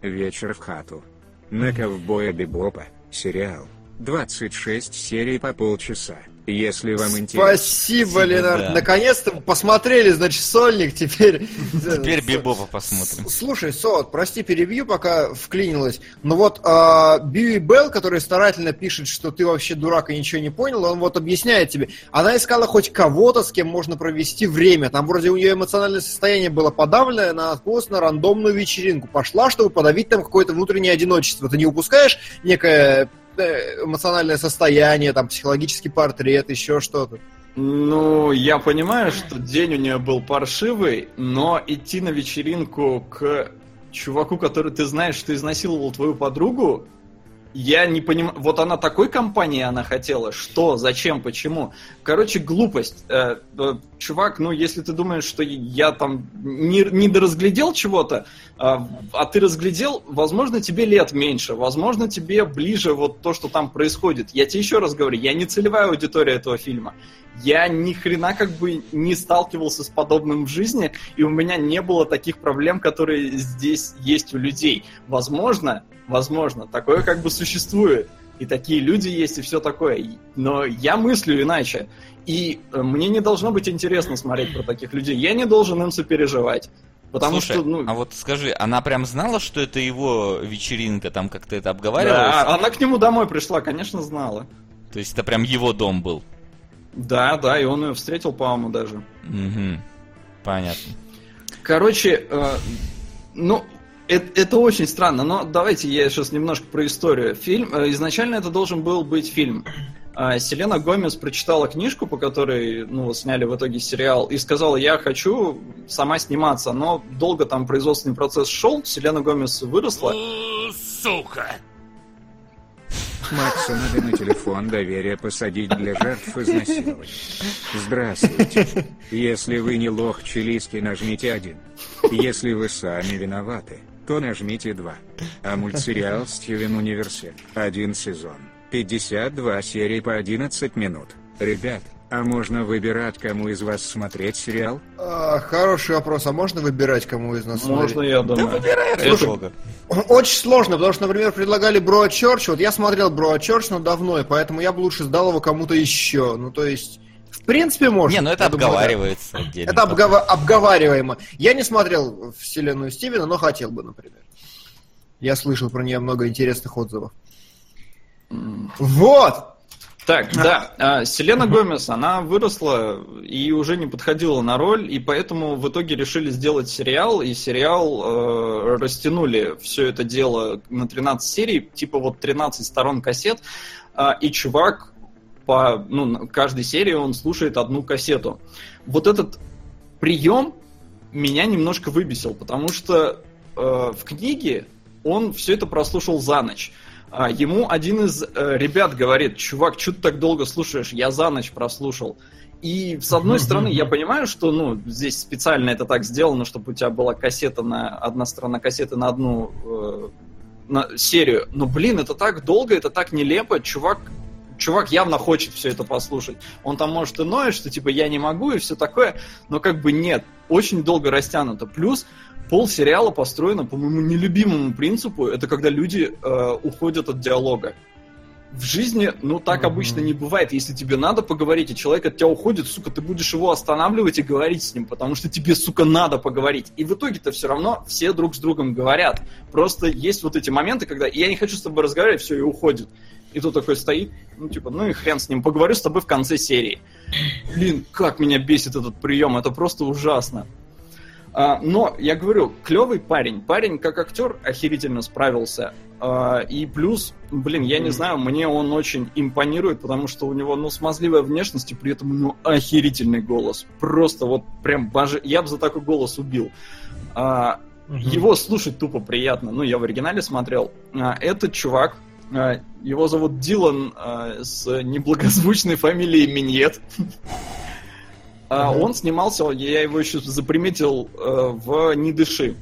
Вечер в хату. На ковбоя Бибопа. Сериал. 26 серий по полчаса. Если вам интересно. Спасибо, Ленард. да. Наконец-то посмотрели, значит, сольник. Теперь... Теперь Бибопа посмотрим. Слушай, Сот, прости, перебью, пока вклинилась. Но вот а, Бьюи Белл, который старательно пишет, что ты вообще дурак и ничего не понял, он вот объясняет тебе. Она искала хоть кого-то, с кем можно провести время. Там вроде у нее эмоциональное состояние было подавлено, она отправилась на рандомную вечеринку. Пошла, чтобы подавить там какое-то внутреннее одиночество. Ты не упускаешь некое эмоциональное состояние, там, психологический портрет, еще что-то. ну, я понимаю, что день у нее был паршивый, но идти на вечеринку к чуваку, который ты знаешь, что изнасиловал твою подругу, я не понимаю. Вот она такой компании она хотела. Что? Зачем? Почему? Короче, глупость. Э, э, чувак, ну, если ты думаешь, что я там не, не доразглядел чего-то, а, а ты разглядел, возможно, тебе лет меньше, возможно, тебе ближе вот то, что там происходит. Я тебе еще раз говорю, я не целевая аудитория этого фильма. Я ни хрена как бы не сталкивался с подобным в жизни, и у меня не было таких проблем, которые здесь есть у людей. Возможно, возможно, такое как бы существует. И такие люди есть, и все такое. Но я мыслю иначе. И э, мне не должно быть интересно смотреть про таких людей. Я не должен им сопереживать. Потому Слушай, что, ну, а вот скажи, она прям знала, что это его вечеринка, там как-то это обговаривалось? да, она к нему домой пришла, конечно, знала. То есть это прям его дом был? Да, да, и он ее встретил, по-моему, даже. Угу. Понятно. Короче, э, ну, это, это очень странно, но давайте я сейчас немножко про историю. Фильм, э, изначально это должен был быть фильм. А Селена Гомес прочитала книжку, по которой ну, сняли в итоге сериал, и сказала, я хочу сама сниматься. Но долго там производственный процесс шел, Селена Гомес выросла. Сука! Максу надо на телефон доверия посадить для жертв изнасилования. Здравствуйте. Если вы не лох чилийский, нажмите один. Если вы сами виноваты, то нажмите два. А мультсериал Стивен Университет. Один сезон. 52 серии по 11 минут. Ребят, а можно выбирать, кому из вас смотреть сериал? А, хороший вопрос. А можно выбирать, кому из нас Можно, смотреть? я думаю. Выбирай Это-. Очень сложно, потому что, например, предлагали Broadchurch. Вот я смотрел Broadchurch, но давно, и поэтому я бы лучше сдал его кому-то еще. Ну, то есть, принципе, можно. Не, ну это Я думаю, да. обговаривается отдельно. Это обгова- обговариваемо. Я не смотрел вселенную Стивена, но хотел бы, например. Я слышал про нее много интересных отзывов. Вот! Так, да, а, Селена Гомес, она выросла и уже не подходила на роль, и поэтому в итоге решили сделать сериал, и сериал э, растянули все это дело на 13 серий, типа вот 13 сторон кассет, а, и чувак по ну, каждой серии он слушает одну кассету. Вот этот прием меня немножко выбесил, потому что э, в книге он все это прослушал за ночь. А, ему один из э, ребят говорит, чувак, что ты так долго слушаешь? Я за ночь прослушал. И с одной стороны, я понимаю, что ну, здесь специально это так сделано, чтобы у тебя была кассета на одна сторона кассеты на одну э, на серию. Но блин, это так долго, это так нелепо, чувак. Чувак явно хочет все это послушать. Он там может и ноет, что типа я не могу и все такое, но как бы нет. Очень долго растянуто. Плюс пол сериала построено по моему нелюбимому принципу. Это когда люди э, уходят от диалога. В жизни, ну, так Мгм. обычно не бывает. Если тебе надо поговорить, и человек от тебя уходит, сука, ты будешь его останавливать и говорить с ним, потому что тебе, сука, надо поговорить. И в итоге-то все равно все друг с другом говорят. Просто есть вот эти моменты, когда я не хочу с тобой разговаривать, все, и уходит. И тут такой стоит, ну, типа, ну и хрен с ним, поговорю с тобой в конце серии. Блин, как меня бесит этот прием, это просто ужасно. А, но, я говорю, клевый парень. Парень, как актер, охерительно справился. А, и плюс, блин, я не знаю, мне он очень импонирует, потому что у него, ну, смазливая внешность, и при этом у него охерительный голос. Просто вот прям боже... Я бы за такой голос убил. А, его слушать тупо приятно. Ну, я в оригинале смотрел. А, этот чувак, его зовут Дилан а, с неблагозвучной фамилией Миньет. А. Он снимался, я его еще заприметил в «Не дыши».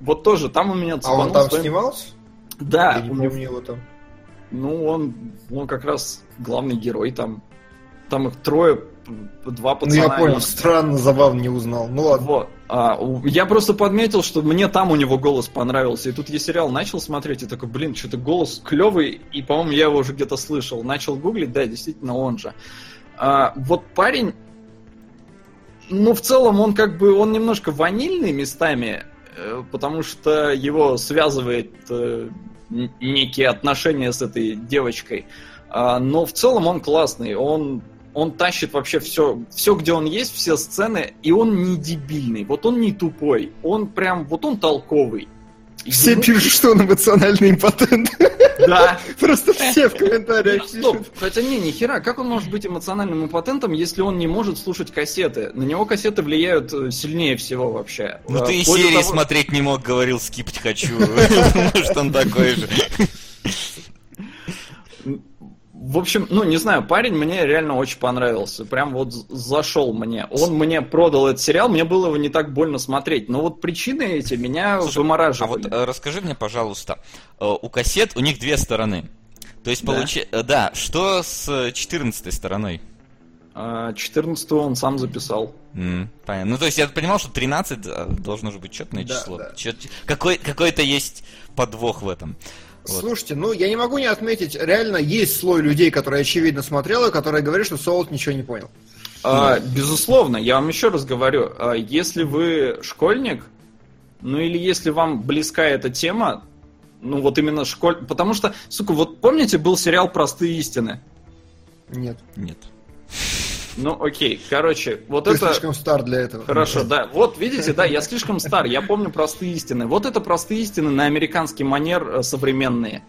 Вот тоже, там у меня А он там снимался? Да, Я не помню его там. ну он, он как раз главный герой там. Там их трое, два Ну, пацана. я понял, и- странно, забавно не узнал. Ну ладно. Вот. А, я просто подметил, что мне там у него голос понравился. И тут я сериал начал смотреть, и такой, блин, что-то голос клевый, и, по-моему, я его уже где-то слышал. Начал гуглить, да, действительно, он же. А, вот парень, ну, в целом, он как бы, он немножко ванильный местами, э, потому что его связывает э, некие отношения с этой девочкой. А, но в целом он классный, он он тащит вообще все, все, где он есть, все сцены, и он не дебильный, вот он не тупой, он прям, вот он толковый. Все Ему- пишут, что он эмоциональный импотент. Да. Просто все в комментариях Стоп, пишут. хотя не, ни хера, как он может быть эмоциональным импотентом, если он не может слушать кассеты? На него кассеты влияют э, сильнее всего вообще. Ну Э, ты и серии смотреть не мог, говорил, скипать хочу. Может, он такой же. В общем, ну, не знаю, парень мне реально очень понравился. Прям вот зашел мне. Он мне продал этот сериал, мне было его не так больно смотреть. Но вот причины эти меня Слушай, А вымораживали. вот э, расскажи мне, пожалуйста, э, у кассет у них две стороны. То есть, Да. получи... э, да, что с 14 стороной? А, 14 он сам записал. М, понятно. Ну, то есть, я понимал, что 13 э, должно же быть четное Да, число. да. Чет- Какой... Какой-то есть подвох в этом. Вот. Слушайте, ну я не могу не отметить, реально есть слой людей, которые очевидно смотрел, и которые говорят, что Солод ничего не понял. А, безусловно, я вам еще раз говорю, а, если вы школьник, ну или если вам близка эта тема, ну вот именно школь... Потому что, сука, вот помните, был сериал «Простые истины»? Нет. Нет. Ну, окей. Короче, вот Ты это... слишком стар для этого. Хорошо, да. Вот, видите, да, я слишком стар, я помню простые истины. Вот это простые истины на американский манер э, современные.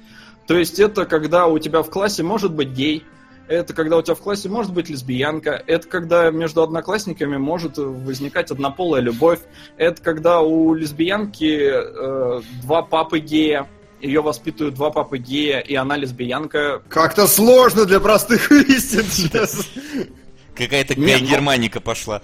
То есть это когда у тебя в классе может быть гей, это когда у тебя в классе может быть лесбиянка, это когда между одноклассниками может возникать однополая любовь, это когда у лесбиянки э, два папы гея, ее воспитывают два папы гея, и она лесбиянка. Как-то сложно для простых истин сейчас. Какая-то Не, ну- германика пошла.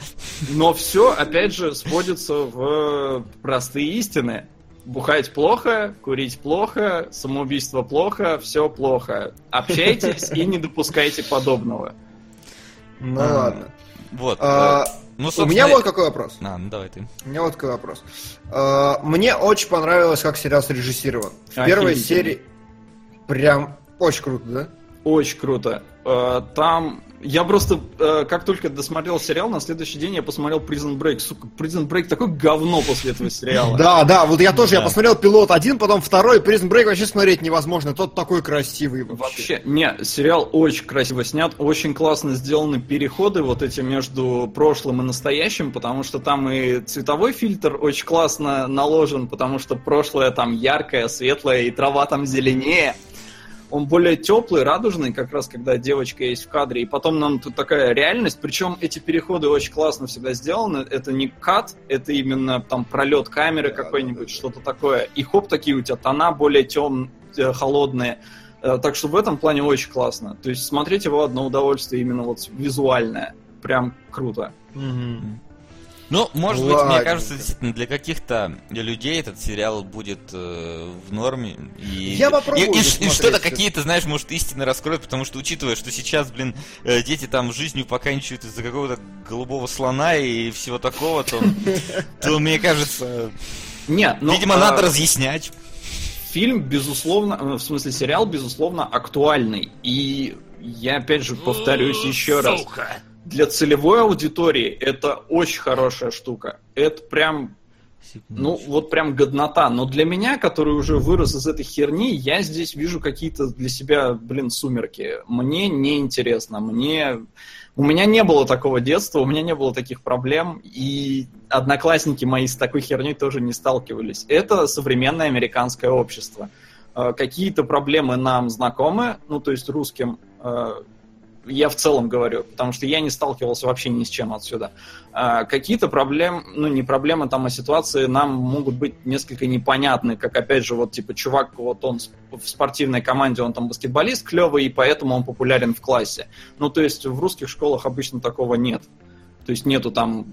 Но все, опять же, сводится в простые истины. Бухать плохо, курить плохо, самоубийство плохо, все плохо. Общайтесь и не допускайте подобного. Ну А, ладно. Вот. А, э, Ну, У меня вот какой вопрос. А, ну давай ты. У меня вот какой вопрос. А, Мне очень понравилось, как сериал срежиссирован. В первой серии прям очень круто, да? Очень круто. Э, Там я просто, э, как только досмотрел сериал, на следующий день я посмотрел Prison Break. Сука, Prison Break такое говно после этого сериала. Да, да, вот я тоже, я посмотрел пилот один, потом второй, Prison Break вообще смотреть невозможно, тот такой красивый вообще. Вообще, не, сериал очень красиво снят, очень классно сделаны переходы вот эти между прошлым и настоящим, потому что там и цветовой фильтр очень классно наложен, потому что прошлое там яркое, светлое, и трава там зеленее. Он более теплый, радужный, как раз когда девочка есть в кадре, и потом нам тут такая реальность, причем эти переходы очень классно всегда сделаны, это не кат, это именно там пролет камеры какой-нибудь, что-то такое, и хоп, такие у тебя тона более темные, холодные, Э, Так что в этом плане очень классно. То есть смотреть его одно удовольствие именно вот визуальное. Прям круто. Ну, может быть, мне кажется, действительно, для каких-то людей этот сериал будет э, в норме. И, Я попробую и- и, и что-то какие-то, знаешь, может, истины раскроют, потому что, учитывая, что сейчас, блин, э, дети там жизнью поканчивают из-за какого-то голубого слона и всего такого, то, то мне кажется, ну, видимо, а, надо разъяснять. Фильм, безусловно, э, в смысле, сериал, безусловно, актуальный. И я, опять же, повторюсь еще раз. Для целевой аудитории это очень хорошая штука. Это прям Ну, вот прям годнота. Но для меня, который уже вырос из этой херни, я здесь вижу какие-то для себя, блин, сумерки. Мне неинтересно. Мне... У меня не было такого детства, у меня не было таких проблем, и одноклассники мои с такой херней тоже не сталкивались. Это современное американское общество. Э, Какие-то проблемы нам знакомы, ну, то есть русским, э, я в целом говорю, потому что я не сталкивался вообще ни с чем отсюда. А, Какие-то проблемы, ну не проблемы там, а ситуации нам могут быть несколько непонятны, как опять же вот типа чувак, вот он в спортивной команде, он там баскетболист клевый, и поэтому он популярен в классе. Ну то есть в русских школах обычно такого нет. То есть нету там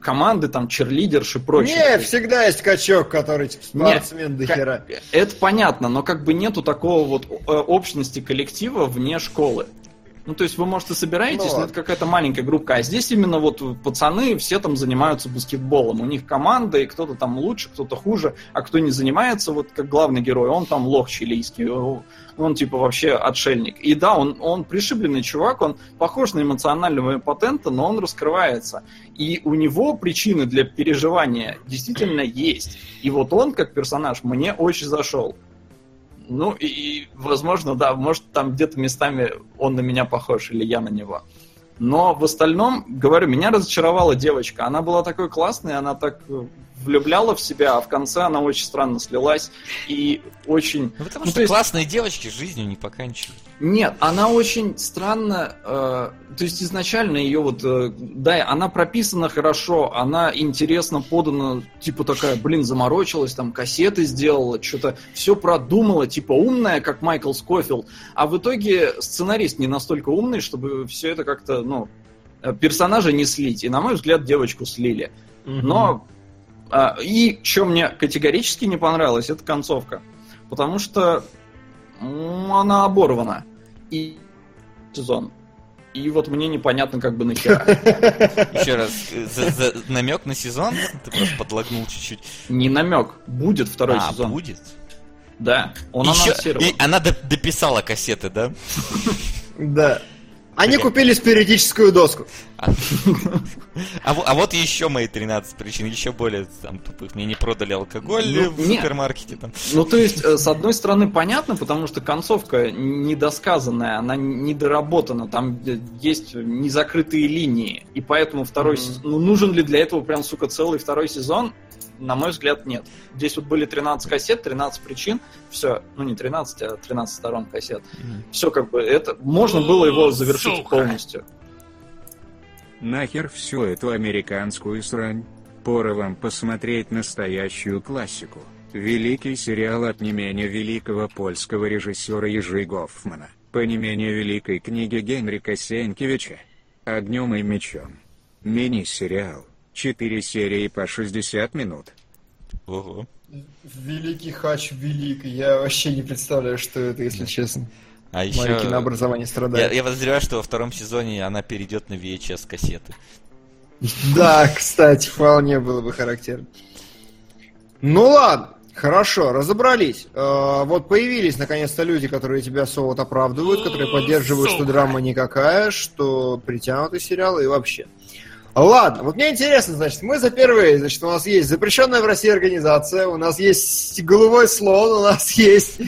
команды, там черлидерши и прочее. Не, всегда есть качок, который типа спортсмен до Как- хера. Это понятно, но как бы нету такого вот э, общности коллектива вне школы. Ну, то есть вы, может, и собираетесь, Ну, но это какая-то маленькая группа. А здесь именно вот пацаны все там занимаются баскетболом. У них команда, и кто-то там лучше, кто-то хуже. А кто не занимается, вот как главный герой, он там лох чилийский. Он типа вообще отшельник. И да, он, он пришибленный чувак, он похож на эмоционального импотента, но он раскрывается. И у него причины для переживания действительно есть. И вот он, как персонаж, мне очень зашел. Ну, и, и, возможно, да, может, там где-то местами он на меня похож, или я на него. Но в остальном, говорю, меня разочаровала девочка. Она была такой классной, она так э, влюбляла в себя, а в конце она очень странно слилась и очень... Ну, потому Ну, что то есть- классные девочки жизнью не поканчивают. Нет, она очень странно, э, то есть изначально ее вот, э, да, она прописана хорошо, она интересно подана, типа такая, блин, заморочилась, там кассеты сделала, что-то все продумала, типа умная, как Майкл Скофилд, а в итоге сценарист не настолько умный, чтобы все это как-то, ну, э, персонажа не слить. И, на мой взгляд, девочку слили. Но а, и что мне категорически не понравилось, это концовка. Потому что она оборвана. И сезон. И вот мне непонятно, как бы нахера. Еще раз, э, за, за намек на сезон? Ты просто подлагнул чуть-чуть. Не намек. Будет второй а, сезон. будет? Да. Он Еще- анонсировал. и она доп- дописала кассеты, да? Да. Они купили спиритическую доску. А, а а вот еще мои 13 причин, еще более там тупых. Мне не продали алкоголь Ну, в нет. супермаркете там. Ну, то есть, э, с одной стороны, понятно, потому что концовка недосказанная, она недоработана, там э, есть незакрытые линии, и поэтому второй сезон... Ну, нужен ли для этого прям, сука, целый второй сезон? На мой взгляд, нет. Здесь вот были 13 кассет, 13 причин, все, ну не 13, а 13 сторон кассет. Все как бы, это можно было его завершить Сука. полностью. Нахер всю эту американскую срань? Пора вам посмотреть настоящую классику. Великий сериал от не менее великого польского режиссера Ежи Гофмана, по не менее великой книге Генрика Сенкевича «Огнем и мечом». Мини-сериал. Четыре серии по 60 минут. Ого. Великий хач, великий. Я вообще не представляю, что это, если честно. А Мое еще... кинообразование Я, страдает. я подозреваю, что во втором сезоне она перейдет на VHS кассеты. Да, кстати, вполне было бы характерно. Ну ладно, хорошо, разобрались. Э, вот появились наконец-то люди, которые тебя совод оправдывают, которые поддерживают, что драма никакая, что притянутый сериал и вообще. Ладно, вот мне интересно, значит, мы за первые, значит, у нас есть запрещенная в России организация, у нас есть голубой слон, у нас есть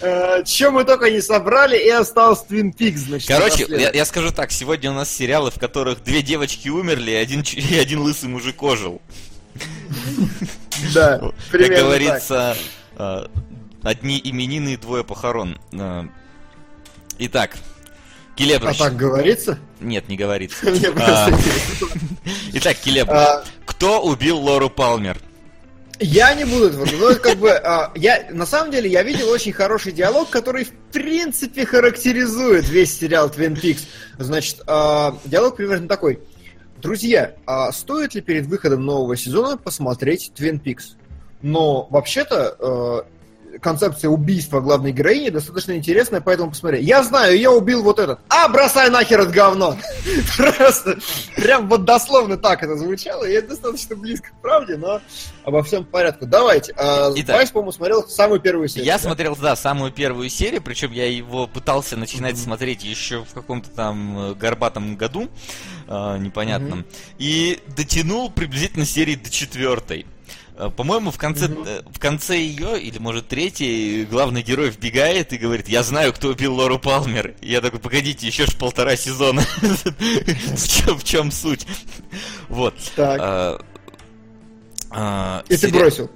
э, чем мы только не собрали, и остался Twin Peaks, значит. Короче, я, я скажу так, сегодня у нас сериалы, в которых две девочки умерли, и один, и один лысый мужик ожил. да, Как говорится, э, одни именины и двое похорон. Э, Итак, А Келебрыч. так говорится? Нет, не говорится. А. Итак, Келебрыч. А, Кто убил Лору Палмер? Я не буду этого. Ну, как бы, а, я, на самом деле, я видел очень хороший диалог, который, в принципе, характеризует весь сериал Twin Peaks. Значит, а, диалог примерно такой. Друзья, а стоит ли перед выходом нового сезона посмотреть Twin Peaks? Но, вообще-то, концепция убийства главной героини достаточно интересная, поэтому посмотри. Я знаю, я убил вот этот. А, бросай нахер это говно! Просто, прям вот дословно так это звучало, и это достаточно близко к правде, но обо всем по порядку. Давайте. а. Вайс, по-моему, смотрел самую первую серию. Я смотрел, да, самую первую серию, причем я его пытался начинать смотреть еще в каком-то там э, горбатом году, э, непонятном, и дотянул приблизительно серии до четвертой. Э, По-моему, в конце, э, в конце ее, или может третьей, главный герой вбегает и говорит, я знаю, кто убил Лору Палмер. Я такой, погодите, еще ж полтора сезона. В чем, суть? Вот. Так. А, И ты бросил.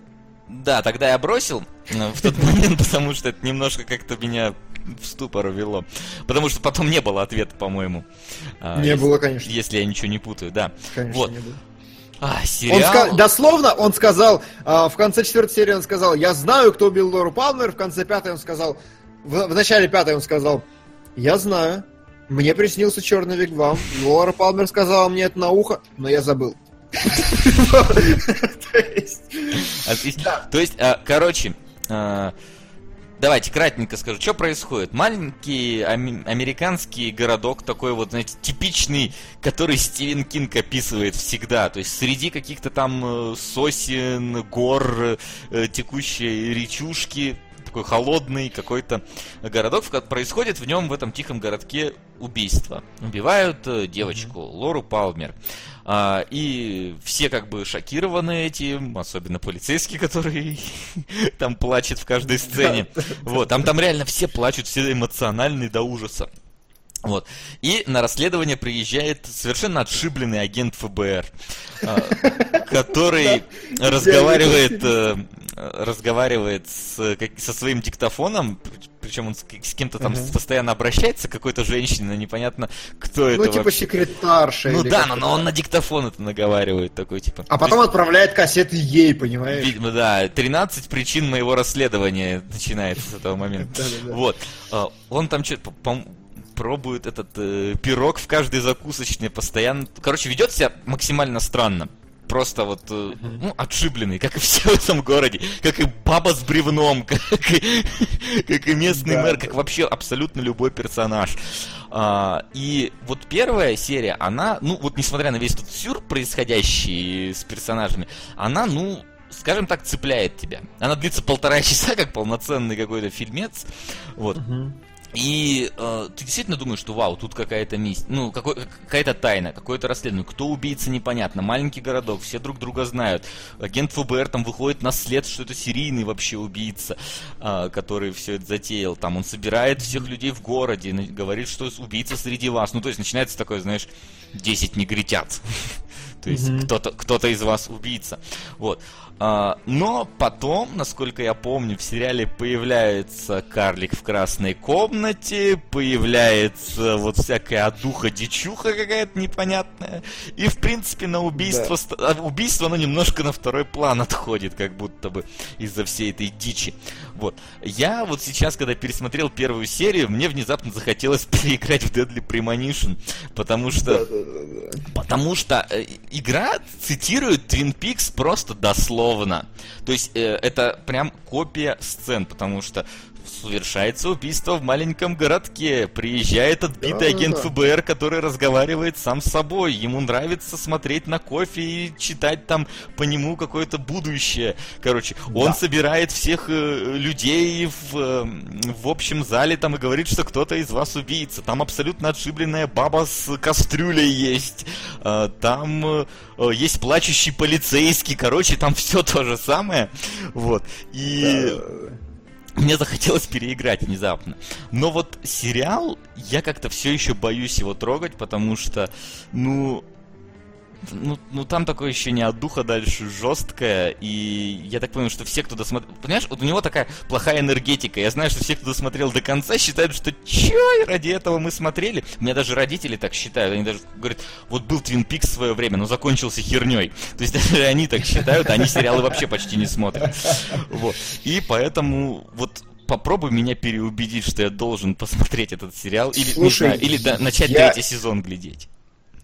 да, тогда я бросил э, в тот момент, потому что это немножко как-то меня в ступор увело. Потому что потом не было ответа, по-моему. А, Не если- было, конечно. Если я ничего не путаю, да. Конечно, вот. не было. А, Он сериал... ска- дословно он сказал, а, в конце четвертой серии он сказал, я знаю, кто убил Лору Палмер, в конце пятой он сказал, в, в начале пятой он сказал, я знаю, мне приснился черный вигвам, Лора Палмер сказала мне это на ухо, но я забыл. То есть, есть, а, короче, а, давайте кратенько скажу, что происходит. Маленький американский городок, такой вот, знаете, типичный, который Стивен Кинг описывает всегда. То есть среди каких-то там э, сосен, гор, э, текущей речушки, такой холодный какой-то городок, происходит в нем, в этом тихом городке, убийство. Убивают э, девочку, Лору Палмер. А, и все как бы шокированы этим, особенно полицейский, который там плачет в каждой сцене. Вот, там, там реально все плачут, все эмоциональные до ужаса. Вот. И на расследование приезжает совершенно отшибленный агент ФБР, а, который разговаривает, э, разговаривает со своим диктофоном, причем он с, кем-то там постоянно обращается, к какой-то женщине, непонятно, кто это ну типа секретарша. Ну да, но, он на диктофон это наговаривает, такой типа. А потом отправляет кассеты ей, понимаешь? Видимо, да, 13 причин моего расследования начинается с этого момента. Вот. А, Он там что-то пробует этот э, пирог в каждой закусочной постоянно. Короче, ведет себя максимально странно. Просто вот, э, ну, отшибленный, как и все в этом городе. Как и баба с бревном, как и, как и местный Да, мэр, как вообще абсолютно любой персонаж. А, и вот первая серия, она, ну, вот несмотря на весь этот сюр, происходящий с персонажами, она, ну, скажем так, цепляет тебя. Она длится полтора часа, как полноценный какой-то фильмец. Вот. Мгм. И э, ты действительно думаешь, что вау, тут какая-то миссия, ну, какой, какая-то тайна, какое-то расследование. Кто убийца, непонятно. Маленький городок, все друг друга знают. Агент ФБР там выходит на след, что это серийный вообще убийца, э, который все это затеял. Там он собирает всех людей в городе, говорит, что убийца среди вас. Ну, то есть начинается такое, знаешь, 10 негритят. То есть кто-то из вас убийца. Вот. А, но потом, насколько я помню, в сериале появляется карлик в красной комнате, появляется вот всякая духа дичуха какая-то непонятная. И, в принципе, на убийство, да. А, убийство, оно немножко на второй план отходит, как будто бы из-за всей этой дичи. Вот. Я вот сейчас, когда пересмотрел первую серию, мне внезапно захотелось переиграть в Deadly Premonition, потому что... Да, да, да, да. Потому что э, игра цитирует Twin Peaks просто дословно дословно. То есть э, это прям копия сцен, потому что совершается убийство в маленьком городке. Приезжает отбитый да, агент да. ФБР, который разговаривает сам с собой. Ему нравится смотреть на кофе и читать там по нему какое-то будущее. Короче, да. он собирает всех э, людей в, э, в общем зале там и говорит, что кто-то из вас убийца. Там абсолютно отшибленная баба с кастрюлей есть. Э, там э, есть плачущий полицейский. Короче, там все то же самое. Вот. И... Да мне захотелось переиграть внезапно. Но вот сериал, я как-то все еще боюсь его трогать, потому что, ну, ну, ну там такое еще не от духа дальше жесткое, и я так понимаю, что все, кто досмотрел... Понимаешь, вот у него такая плохая энергетика. Я знаю, что все, кто досмотрел до конца, считают, что чё, ради этого мы смотрели. У меня даже родители так считают. Они даже говорят, вот был Твин Пикс в свое время, но закончился херней. То есть даже они так считают, они сериалы вообще почти не смотрят. Вот. И поэтому вот попробуй меня переубедить, что я должен посмотреть этот сериал, или, Слушай, не знаю, или да, начать я... третий сезон глядеть.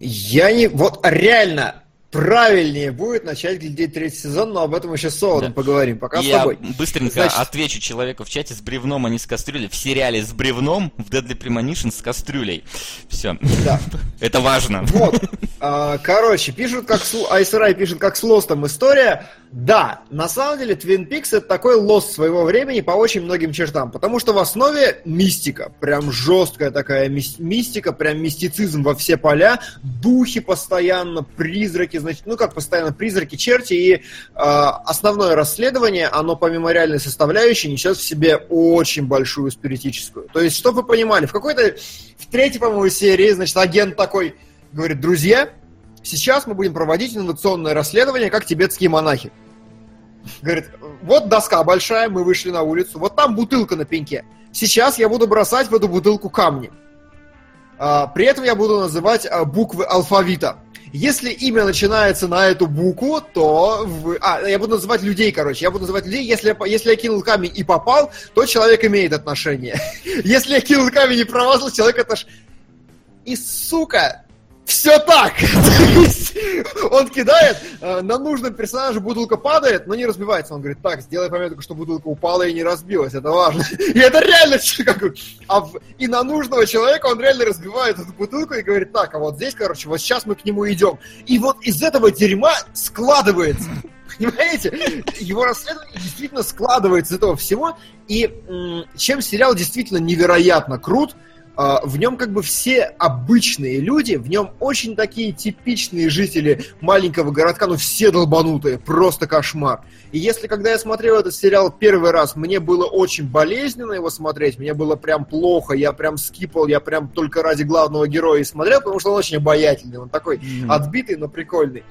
Я не... Вот реально, правильнее будет начать глядеть третий сезон, но об этом еще с Солодом да. поговорим. Пока Я с тобой. быстренько Значит... отвечу человеку в чате с бревном, а не с кастрюлей. В сериале с бревном, в Deadly Premonition с кастрюлей. Все. Да. Это важно. Вот. А, короче, пишут как... Айсрай пишет как с Лостом история. Да, на самом деле Twin Peaks это такой лост своего времени по очень многим чертам, потому что в основе мистика, прям жесткая такая мистика, прям мистицизм во все поля, духи постоянно, призраки, значит, ну как постоянно призраки, черти, и э, основное расследование, оно помимо реальной составляющей несет в себе очень большую спиритическую. То есть, чтобы вы понимали, в какой-то, в третьей, по-моему, серии, значит, агент такой говорит, друзья, сейчас мы будем проводить инновационное расследование, как тибетские монахи. Говорит, вот доска большая, мы вышли на улицу, вот там бутылка на пеньке. Сейчас я буду бросать в эту бутылку камни. А, при этом я буду называть а, буквы алфавита. Если имя начинается на эту букву, то... В... А, я буду называть людей, короче. Я буду называть людей. Если, если я кинул камень и попал, то человек имеет отношение. Если я кинул камень и промазал, человек отношение. И, сука, все так! он кидает, э, на нужном персонаже бутылка падает, но не разбивается. Он говорит, так, сделай пометку, что бутылка упала и не разбилась, это важно. И это реально, как, а и на нужного человека он реально разбивает эту бутылку и говорит, так, а вот здесь, короче, вот сейчас мы к нему идем. И вот из этого дерьма складывается Понимаете? Его расследование действительно складывается из этого всего. И чем сериал действительно невероятно крут, в нем как бы все обычные люди, в нем очень такие типичные жители маленького городка, ну все долбанутые, просто кошмар. И если когда я смотрел этот сериал первый раз, мне было очень болезненно его смотреть, мне было прям плохо, я прям скипал, я прям только ради главного героя и смотрел, потому что он очень обаятельный, он такой mm-hmm. отбитый, но прикольный.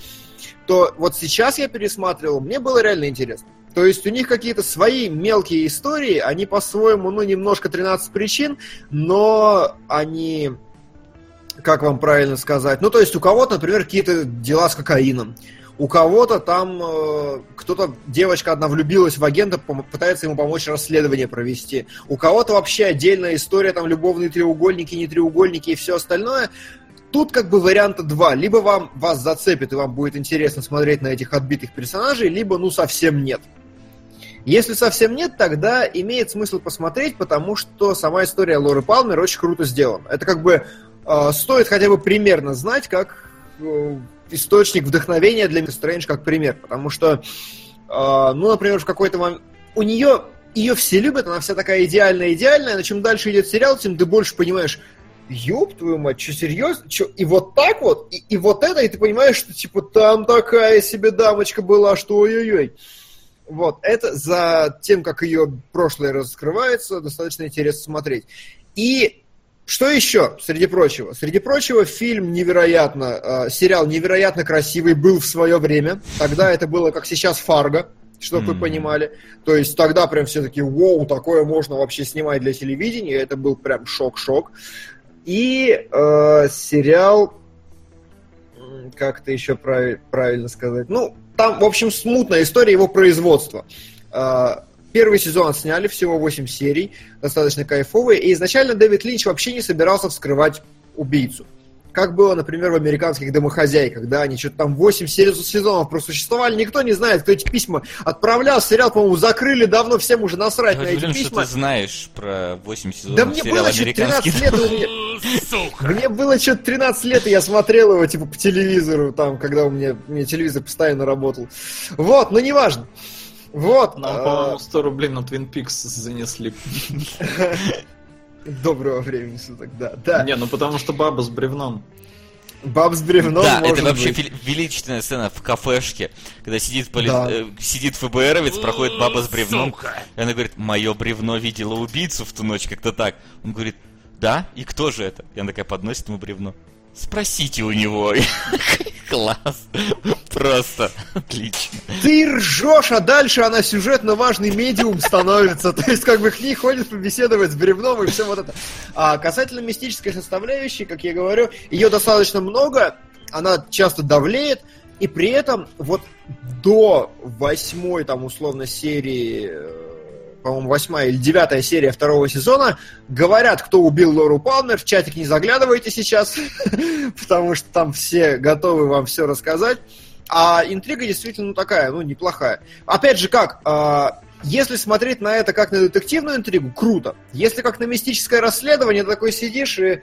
То вот сейчас я пересматривал, мне было реально интересно. То есть у них какие-то свои мелкие истории, они по-своему, ну, немножко 13 причин, но они, как вам правильно сказать, ну, то есть у кого-то, например, какие-то дела с кокаином, у кого-то там э, кто-то, девочка одна влюбилась в агента, пытается ему помочь расследование провести. У кого-то вообще отдельная история, там любовные треугольники, не треугольники и все остальное. Тут как бы варианта два. Либо вам вас зацепит и вам будет интересно смотреть на этих отбитых персонажей, либо ну совсем нет. Если совсем нет, тогда имеет смысл посмотреть, потому что сама история Лоры Палмер очень круто сделана. Это как бы э, стоит хотя бы примерно знать, как э, источник вдохновения для Мистер Стрэндж как пример. Потому что, э, ну, например, в какой-то момент... У нее ее все любят, она вся такая идеальная-идеальная, но чем дальше идет сериал, тем ты больше понимаешь, ёб твою мать, что серьезно? Чё? И вот так вот, и, и вот это, и ты понимаешь, что типа там такая себе дамочка была, что ой-ой-ой. Вот, это за тем, как ее прошлое раскрывается, достаточно интересно смотреть. И что еще, среди прочего? Среди прочего, фильм невероятно, э, сериал невероятно красивый был в свое время. Тогда это было, как сейчас, Фарго, чтобы вы Мгм. понимали. То есть тогда прям все такие, вау, такое можно вообще снимать для телевидения. Это был прям шок-шок. И э, сериал, м, как это еще прави- правильно сказать? Ну, там, в общем, смутная история его производства. Э, Первый сезон сняли, всего 8 серий, достаточно кайфовые. И изначально Дэвид Линч вообще не собирался вскрывать убийцу. Как было, например, в американских домохозяйках, да, они что-то там 8 серий- сезонов просуществовали, никто не знает, кто эти письма отправлял, сериал, по-моему, закрыли давно, всем уже насрать Я на эти удивлен, что письма. ты знаешь про 8 сезонов Да мне было что-то «Американский 13 лет, у мне было что-то 13 лет, и я смотрел его, типа, по телевизору, там, когда у меня, у меня телевизор постоянно работал. Вот, но неважно. Вот. Нам, а, по-моему, 100 рублей на Twin Peaks занесли. Доброго времени суток, да. Да, Не, ну потому что баба с бревном. баб с бревном, да, может это вообще быть. величественная сцена в кафешке, когда сидит, поли... Да. э, сидит ФБРовец, проходит баба с бревном, и она говорит, мое бревно видела убийцу в ту ночь, как-то так. Он говорит, да? И кто же это? И она такая подносит ему бревно. Спросите у него. Класс. Просто отлично. Ты ржешь, а дальше она сюжетно важный медиум становится. То есть, как бы к ней ходит побеседовать с бревном и все вот это. А касательно мистической составляющей, как я говорю, ее достаточно много, она часто давлеет, и при этом вот до восьмой, там, условно, серии, э, по-моему, восьмая или девятая серия второго сезона, говорят, кто убил Лору Палмер, в чатик не заглядывайте сейчас, потому что там все готовы вам все рассказать. А интрига действительно ну, такая, ну, неплохая. Опять же, как, а, если смотреть на это как на детективную интригу, круто. Если как на мистическое расследование, ты такой сидишь и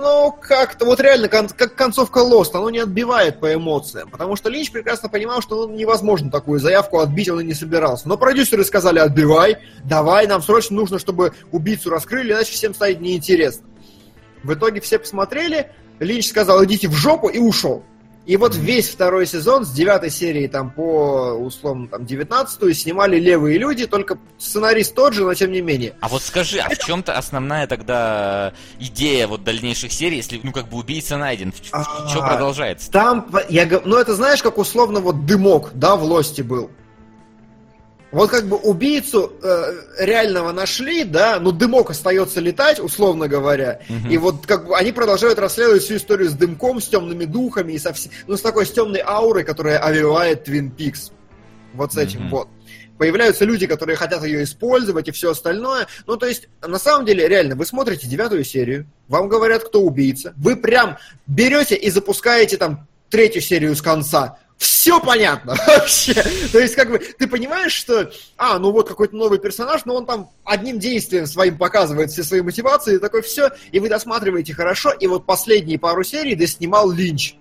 ну, как-то вот реально, как концовка Lost, оно не отбивает по эмоциям. Потому что Линч прекрасно понимал, что ну, невозможно такую заявку отбить, он и не собирался. Но продюсеры сказали, отбивай, давай, нам срочно нужно, чтобы убийцу раскрыли, иначе всем станет неинтересно. В итоге все посмотрели, Линч сказал, идите в жопу, и ушел. И вот весь второй сезон с девятой серии там по, условно, там, девятнадцатую снимали левые люди, только сценарист тот же, но тем не менее. А вот скажи, а в чем-то основная тогда идея вот дальнейших серий, если, ну, как бы убийца найден, в, А, что продолжается? Там, я, ну это знаешь, как условно вот дымок, да, в Лосте был. Вот как бы убийцу э, реального нашли, да, но дымок остается летать, условно говоря. Мгм. И вот как бы они продолжают расследовать всю историю с дымком, с темными духами и со вс- ну, с такой с темной аурой, которая овивает Твин Пикс. Вот с этим Мгм. вот. Появляются люди, которые хотят ее использовать и все остальное. Ну, то есть, на самом деле, реально, вы смотрите девятую серию, вам говорят, кто убийца, вы прям берете и запускаете там третью серию с конца. Все понятно вообще. То есть, как бы, ты понимаешь, что, а, ну вот какой-то новый персонаж, но он там одним действием своим показывает все свои мотивации, и такой все, и вы досматриваете хорошо, и вот последние пару серий доснимал Линч.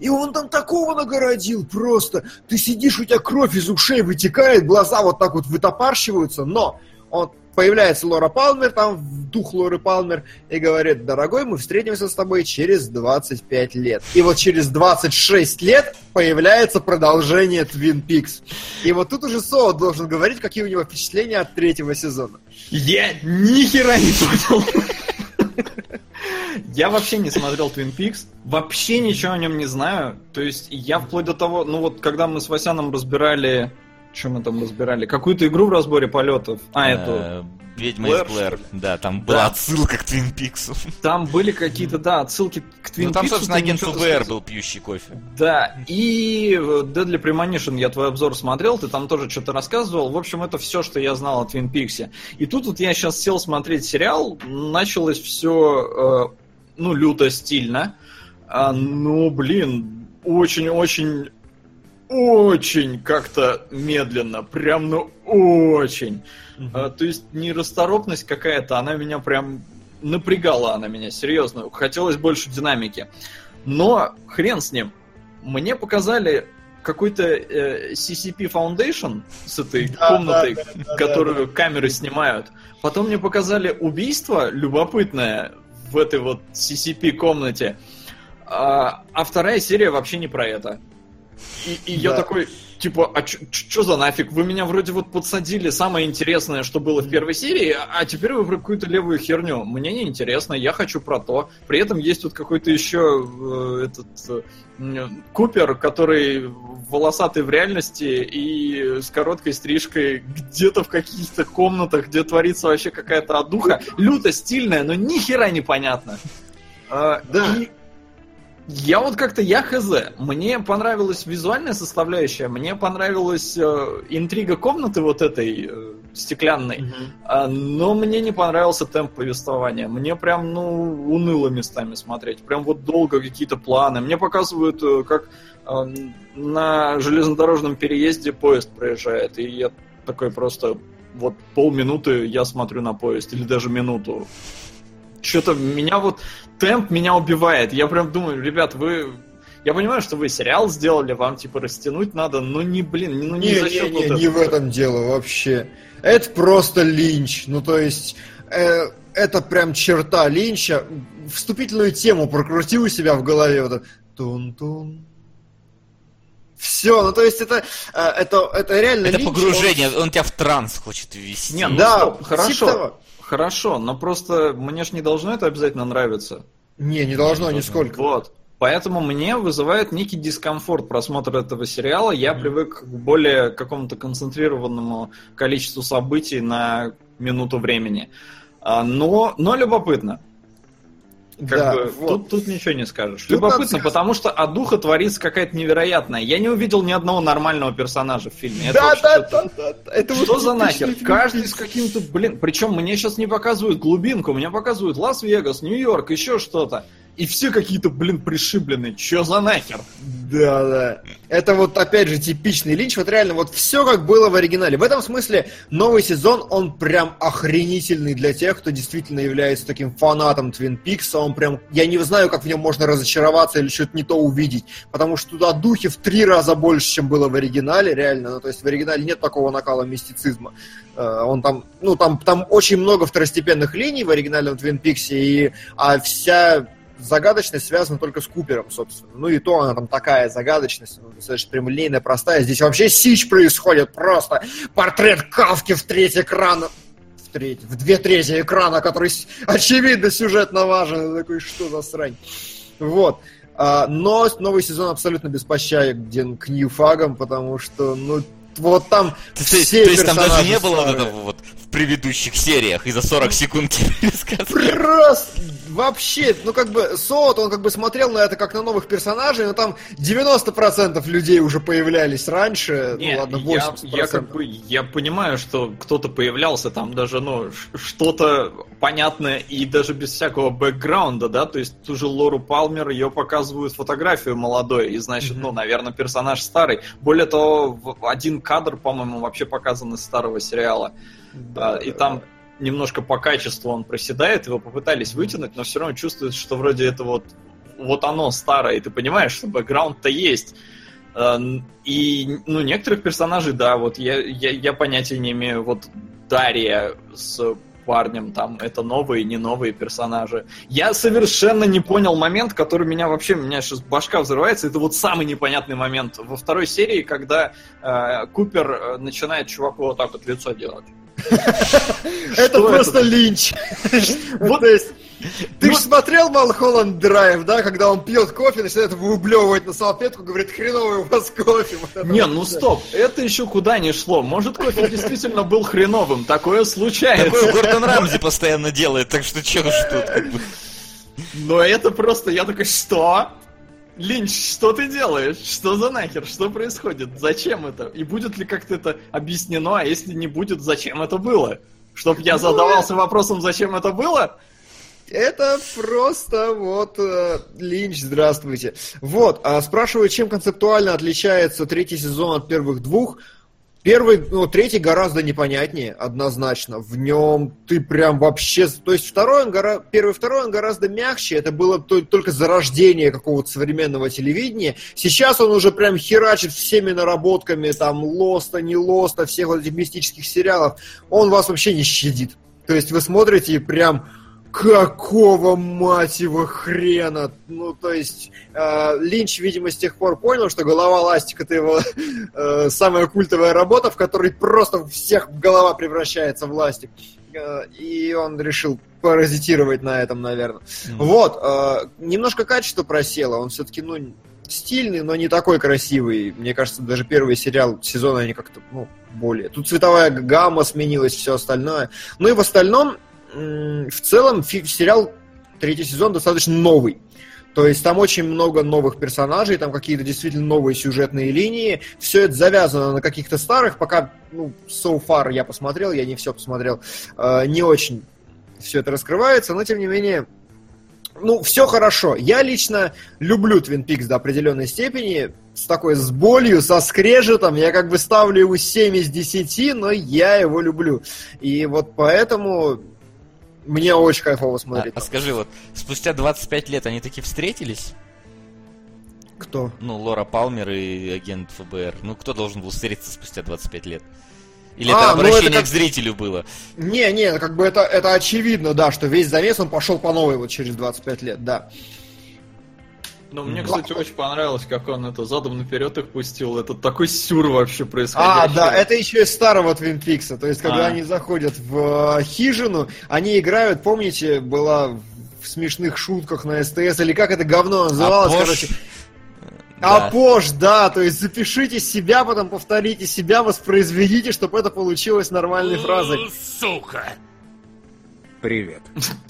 И он там такого нагородил просто. Ты сидишь, у тебя кровь из ушей вытекает, глаза вот так вот вытопарщиваются, но он появляется Лора Палмер, там в дух Лоры Палмер, и говорит, дорогой, мы встретимся с тобой через 25 лет. И вот через 26 лет появляется продолжение Твин Пикс. И вот тут уже Соу должен говорить, какие у него впечатления от третьего сезона. Я ни хера не понял. Я вообще не смотрел Twin Peaks, вообще ничего о нем не знаю. То есть я вплоть до того, ну вот когда мы с Васяном разбирали, что мы там разбирали, какую-то игру в разборе полетов, а эту, Э, Ведьма Блэр, из Блэр. Да, там Да. была отсылка к Твин Пиксу. там были какие-то, да, отсылки к Twin Ну там, собственно, агент ФБР был пьющий кофе. Да, и э, Deadly Premonition, я твой обзор смотрел, ты там тоже что-то рассказывал. В общем, это все, что я знал о Твин Пиксе. И тут вот я сейчас сел смотреть сериал, началось все, ну, люто стильно. А, ну, блин, очень-очень, очень как-то медленно, прям, ну, очень. А, то есть нерасторопность какая-то, она меня прям напрягала, она меня, серьезно. Хотелось больше динамики. Но хрен с ним. Мне показали какой-то э, CCP Foundation с этой Да, комнатой, да, да, да, которую камеры снимают. Потом мне показали убийство любопытное в этой вот CCP комнате. А, а вторая серия вообще не про это. И, и я Да. такой, типа, а что за нафиг? Вы меня вроде вот подсадили самое интересное, что было в первой серии, а- теперь вы про какую-то левую херню. Мне не интересно, я хочу про то. При этом есть вот какой-то еще э, этот э, Купер, который волосатый в реальности и с короткой стрижкой где-то в каких-то комнатах, где творится вообще какая-то одуха. Люто стильная, но ни хера непонятно. А, Да. и я вот как-то, я хз. Мне понравилась визуальная составляющая, мне понравилась э, интрига комнаты вот этой э, стеклянной, а, но мне не понравился темп повествования. Мне прям, ну, уныло местами смотреть. Прям вот долго какие-то планы. Мне показывают, э, как э, на железнодорожном переезде поезд проезжает, и я такой просто вот полминуты я смотрю на поезд, или даже минуту. Что-то меня вот темп меня убивает. Я прям думаю, ребят, вы... Я понимаю, что вы сериал сделали, вам типа растянуть надо, но не, блин, ну не, Не, за счет не, вот не, не в этом дело вообще. Это просто линч. Ну, то есть, э, это прям черта линча. Вступительную тему прокрутил у себя в голове. Вот тун-тун. Все, ну то есть это, э, это, это реально Это линч, погружение, он тебя в транс хочет ввести. Не, он- ну Да, стоп, типа хорошо. того. Хорошо, но просто мне ж не должно это обязательно нравиться. Не, не должно Не нисколько. Вот. Поэтому мне вызывает некий дискомфорт просмотр этого сериала. Я привык к более какому-то концентрированному количеству событий на минуту времени. А, Но, но любопытно. Как Да, бы, вот. тут, тут ничего не скажешь. Тут любопытно, потому что от духа творится какая-то невероятная. Я не увидел ни одного нормального персонажа в фильме. Это Да, вообще да, что-то- да, да. Это вот что за нахер? фильм Каждый с каким-то, блин, причем мне сейчас не показывают глубинку, мне показывают Лас-Вегас, Нью-Йорк, еще что-то. И все какие-то, блин, пришибленные. Че за нахер? Да, да. Это вот, опять же, типичный линч. Вот реально, вот все как было в оригинале. В этом смысле новый сезон, он прям охренительный для тех, кто действительно является таким фанатом Твин Пикса. Он прям, я не знаю, как в нем можно разочароваться или что-то не то увидеть. Потому что туда духи в три раза больше, чем было в оригинале, реально. Ну, то есть в оригинале нет такого накала мистицизма. Э, Он там, ну, там, там очень много второстепенных линий в оригинальном Твин Пиксе, и, а вся загадочность связана только с Купером, собственно. Ну и то она там такая загадочность, ну, достаточно прямолинейная, простая. Здесь вообще сич происходит просто. Портрет Кавки в треть экрана. В треть, в две трети экрана, который очевидно сюжетно важен. Я такой, что за срань? Вот. А, но новый сезон абсолютно беспощаден к ньюфагам, потому что, ну, вот там есть- все то есть там даже не было вот этого вот предыдущих сериях и за 40 секунд тебе пересказывали. Просто вообще, ну как бы Соот, он как бы смотрел на это как на новых персонажей, но там 90% людей уже появлялись раньше. Не, ну ладно, 80%. я, я как бы я понимаю, что кто-то появлялся там даже, ну, что-то понятное и даже без всякого бэкграунда, да, то есть ту же Лору Палмер, ее показывают фотографию молодой, и значит, ну, наверное, персонаж старый. Более того, один кадр, по-моему, вообще показан из старого сериала. А, и там немножко по качеству он проседает, его попытались вытянуть, но все равно чувствуется, что вроде это вот, вот оно старое, и ты понимаешь, что бэкграунд-то есть. А, И, ну, некоторых персонажей, да, вот я, я, я понятия не имею, вот Дарья с парнем, там, это новые, не новые персонажи. Я совершенно не понял момент, который меня вообще, у меня сейчас башка взрывается, это вот самый непонятный момент. Во второй серии, когда э, Купер э, начинает чуваку вот так вот лицо делать. Это просто линч. Вот. То есть, ты же Вот. смотрел Малхолланд Драйв, да, когда он пьет кофе, начинает выблевывать на салфетку, говорит, хреновый у вас кофе. Не, ну стоп, это еще куда не шло. Может, кофе действительно был хреновым, такое случается. Такое Гордон Рамзи постоянно делает, так что чё ж тут. Но это просто, я такой, что? Линч, что ты делаешь? Что за нахер? Что происходит? Зачем это? И будет ли как-то это объяснено? А если не будет, зачем это было? Чтоб я задавался вопросом, зачем это было? Это просто вот э, Линч, здравствуйте. Вот, а спрашиваю, чем концептуально отличается третий сезон от первых двух. Первый, ну, третий гораздо непонятнее, однозначно. В нем ты прям вообще... То есть второй он гора... первый второй он гораздо мягче. Это было то- только зарождение какого-то современного телевидения. Сейчас он уже прям херачит всеми наработками, там, Лоста, не Лоста, всех вот этих мистических сериалов. Он вас вообще не щадит. То есть вы смотрите и прям... Какого мать его хрена? Ну, то есть, э, Линч, видимо, с тех пор понял, что голова ластик это его э, самая культовая работа, в которой просто всех голова превращается в ластик. Э, и он решил паразитировать на этом, наверное. Вот, э, немножко качество просело, он все-таки, ну, стильный, но не такой красивый. Мне кажется, даже первый сериал сезона они как-то, ну, более. Тут цветовая гамма сменилась, все остальное. Ну и в остальном, в целом, сериал третий сезон достаточно новый. То есть там очень много новых персонажей, там какие-то действительно новые сюжетные линии. Все это завязано на каких-то старых, пока, ну, so far я посмотрел, я не все посмотрел, э, не очень все это раскрывается, но тем не менее, ну, все хорошо. Я лично люблю Twin Peaks до определенной степени, с такой, с болью, со скрежетом. Я как бы ставлю его 7 из 10, но я его люблю. И вот поэтому мне очень кайфово А, смотреть. а скажи, вот, спустя 25 лет они таки встретились? Кто? Ну, Лора Палмер и агент ФБР. Ну, кто должен был встретиться спустя 25 лет? Или А, это ну, обращение это как- к зрителю было? Не, не, как бы это, это очевидно, да, что весь замес он пошел по новой вот через 25 лет, да. Ну, мне, кстати, очень понравилось, как он это задом наперед их пустил. Это такой сюр вообще происходящий. А, да, это еще из старого Твин Пикса. То есть, когда А. они заходят в э, хижину, они играют, помните, была в смешных шутках на СТС, или как это говно называлось, Апош? короче. Да. Апош, да, то есть запишите себя, потом повторите себя, воспроизведите, чтобы это получилось нормальной фразой. Привет.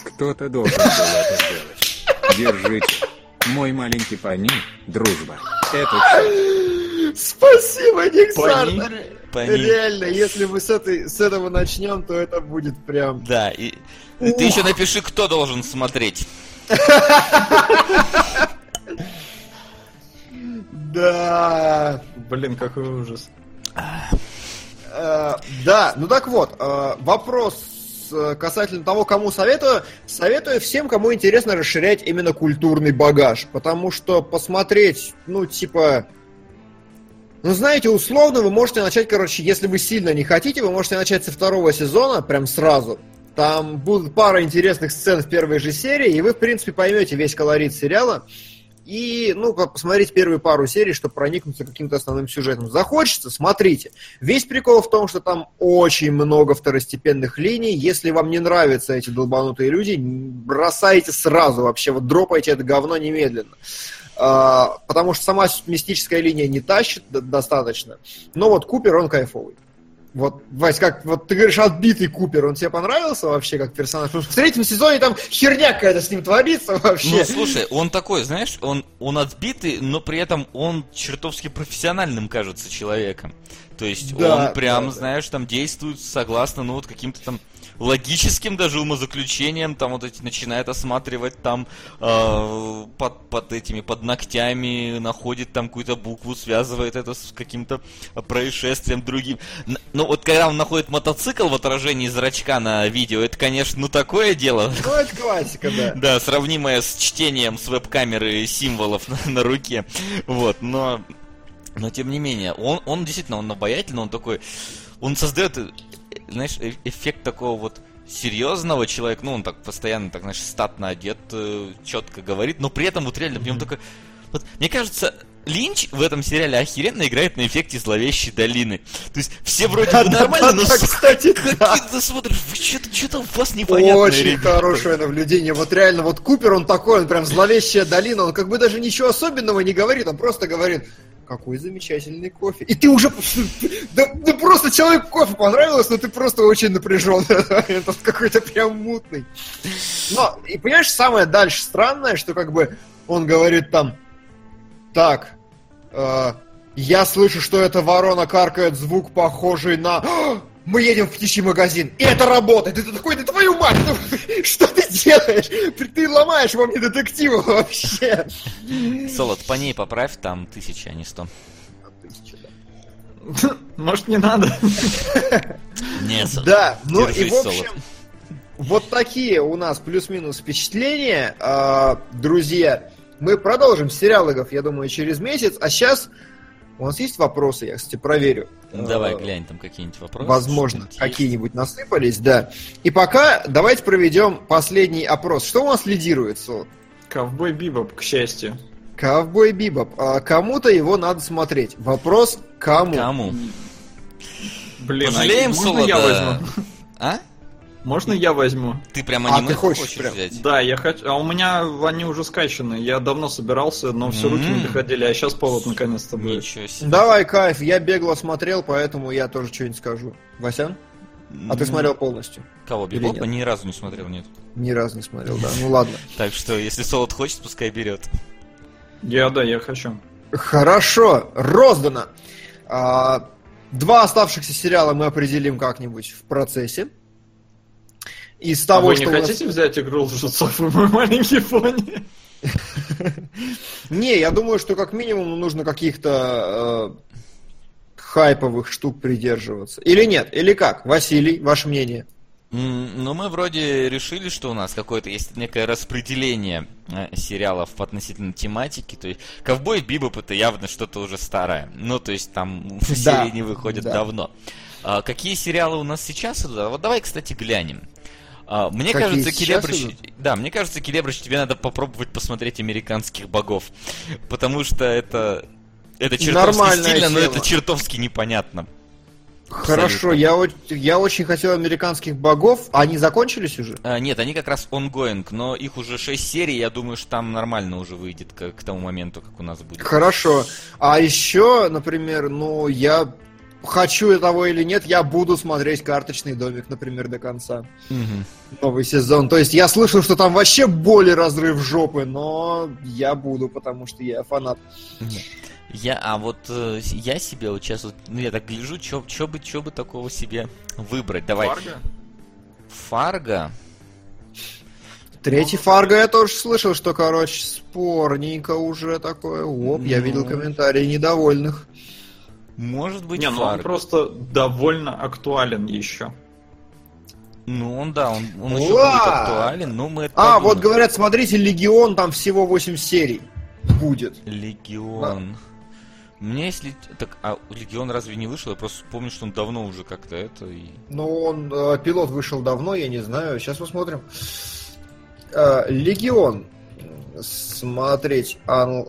Кто-то должен был это сделать. Держите. Мой маленький пани, дружба. Это Спасибо, Никсар! Пани. Пани. Реально, если мы с, этой, с этого начнем, то это будет прям... Да, и и ты еще напиши, кто должен смотреть. Да, Блин, какой ужас. Э, да, ну так вот, э, вопрос касательно того, кому советую. Советую всем, кому интересно расширять именно культурный багаж. Потому что посмотреть, ну, типа... Ну, знаете, условно вы можете начать, короче, если вы сильно не хотите, вы можете начать со второго сезона, прям сразу. Там будут пара интересных сцен в первой же серии, и вы, в принципе, поймете весь колорит сериала. И, ну, по- посмотреть первые пару серий, чтобы проникнуться каким-то основным сюжетом. Захочется, смотрите. Весь прикол в том, что там очень много второстепенных линий. Если вам не нравятся эти долбанутые люди, бросайте сразу вообще, вот дропайте это говно немедленно. А, потому что сама мистическая линия не тащит достаточно. Но вот Купер, он кайфовый. Вот, Вась, как, вот ты говоришь, отбитый Купер, он тебе понравился вообще как персонаж? Потому что в третьем сезоне там херня какая-то с ним творится вообще. Ну, слушай, он такой, знаешь, он, он отбитый, но при этом он чертовски профессиональным кажется человеком. То есть Да, он прям, да, знаешь, там действует согласно, ну, вот каким-то там логическим даже умозаключением, там вот эти начинает осматривать там э, под, под этими, под ногтями, находит там какую-то букву, связывает это с каким-то происшествием другим. Н- Ну вот когда он находит мотоцикл в отражении зрачка на видео, это, конечно, ну такое дело. Ну, это классика, да. Да, сравнимое с чтением с веб-камеры символов на, на руке. Вот, но... Но тем не менее, он, он действительно, он обаятельный, он такой... Он создает, знаешь, э- эффект такого вот серьезного человека, ну, он так постоянно, так, знаешь, статно одет, четко говорит, но при этом вот реально нем такой... Вот, мне кажется, Линч в этом сериале охеренно играет на эффекте зловещей долины. То есть все вроде бы нормально, но, Да, кстати, да. какие ты смотришь, вы что-то, что-то у вас непонятное, Очень ребята. хорошее наблюдение. Вот реально, вот Купер, он такой, он прям зловещая долина, он как бы даже ничего особенного не говорит, он просто говорит, какой замечательный кофе. И ты уже... Да, да просто человек кофе понравилось, но ты просто очень напряжен. Этот какой-то прям мутный. Но, и понимаешь, самое дальше странное, что как бы он говорит там, так, э, я слышу, что эта ворона каркает звук, похожий на... «А, Мы едем в птичий магазин, и это работает. И ты такой, да твою мать, ну, что ты делаешь? Ты, ты ломаешь во мне детектива вообще. Солод, по ней поправь, там тысяча, а не сто. Может, не надо? Нет, Да, ну и в общем, вот такие у нас плюс-минус впечатления. А, Друзья, мы продолжим сериалогов, я думаю, через месяц. А сейчас у нас есть вопросы, я, кстати, проверю. Давай, А, глянь, там какие-нибудь вопросы. Возможно, какие-нибудь насыпались, да. И пока давайте проведем последний опрос. Что у нас лидирует, Солод? Ковбой Бибоп, к счастью. Ковбой Бибоп. А, Кому-то его надо смотреть. Вопрос кому? Кому? Блин, а Пожалеем можно я Солода? возьму? А? Можно я возьму? Ты прям А, аниме ты хочешь прям? взять? Да, я хочу. А у меня они уже скачаны. Я давно собирался, но все руки не доходили, а сейчас повод наконец-то будет. Ничего себе. Давай, кайф, я бегло смотрел, поэтому я тоже что-нибудь скажу. Васян? А ты смотрел полностью? Кого, Бибопа? Ни разу не смотрел, нет. Ни разу не смотрел, да. Ну ладно. Так что, если Солод хочет, пускай берет. Я, да, я хочу. Хорошо, роздано. А, два оставшихся сериала мы определим как-нибудь в процессе. Из А того, вы что не нас- хотите взять игру лжецов и мой маленький пони? Не, я думаю, что как минимум ну, нужно каких-то э, хайповых штук придерживаться. Или нет? Или как? Василий, ваше мнение? Ну, мы вроде решили, что у нас какое-то есть некое распределение э, сериалов относительно тематики. То есть, Ковбой Бибоп это явно что-то уже старое. Ну, то есть, там серии не выходят да. давно. А какие сериалы у нас сейчас идут? А Вот давай, кстати, глянем. А, Мне Какие кажется, Келебрыч... Да, мне кажется, Келебрыч, тебе надо попробовать посмотреть американских богов. Потому что это. Это чертовски Нормальная стильно, но тема. это чертовски непонятно. Хорошо, я, о- я очень хотел американских богов. А Они закончились уже? А, нет, они как раз ongoing, но их уже 6 серий, я думаю, что там нормально уже выйдет к, к тому моменту, как у нас будет. Хорошо. А еще, например, ну, я хочу я того или нет, я буду смотреть карточный домик, например, до конца. Мгм. Новый сезон. То есть я слышал, что там вообще более разрыв жопы, но я буду, потому что я фанат. Я, а вот э, я себе вот сейчас, вот, ну я так гляжу, что бы, чё бы такого себе выбрать. Давай. Фарго? Фарго? Третий Фарго я тоже слышал, что, короче, спорненько уже такое. Оп, я Ну. видел комментарии недовольных. Может быть, Не, ну он просто довольно актуален еще. Ну он, да, он, он еще будет актуален, но мы это А, вот подумаем. говорят, смотрите, Легион, там всего 8 серий будет. Легион. Мне если... Так, а Легион разве не вышел? Я просто помню, что он давно уже как-то это... И... Ну, он, э, пилот вышел давно, я не знаю. Сейчас посмотрим. Э, Легион. Смотреть. Ан...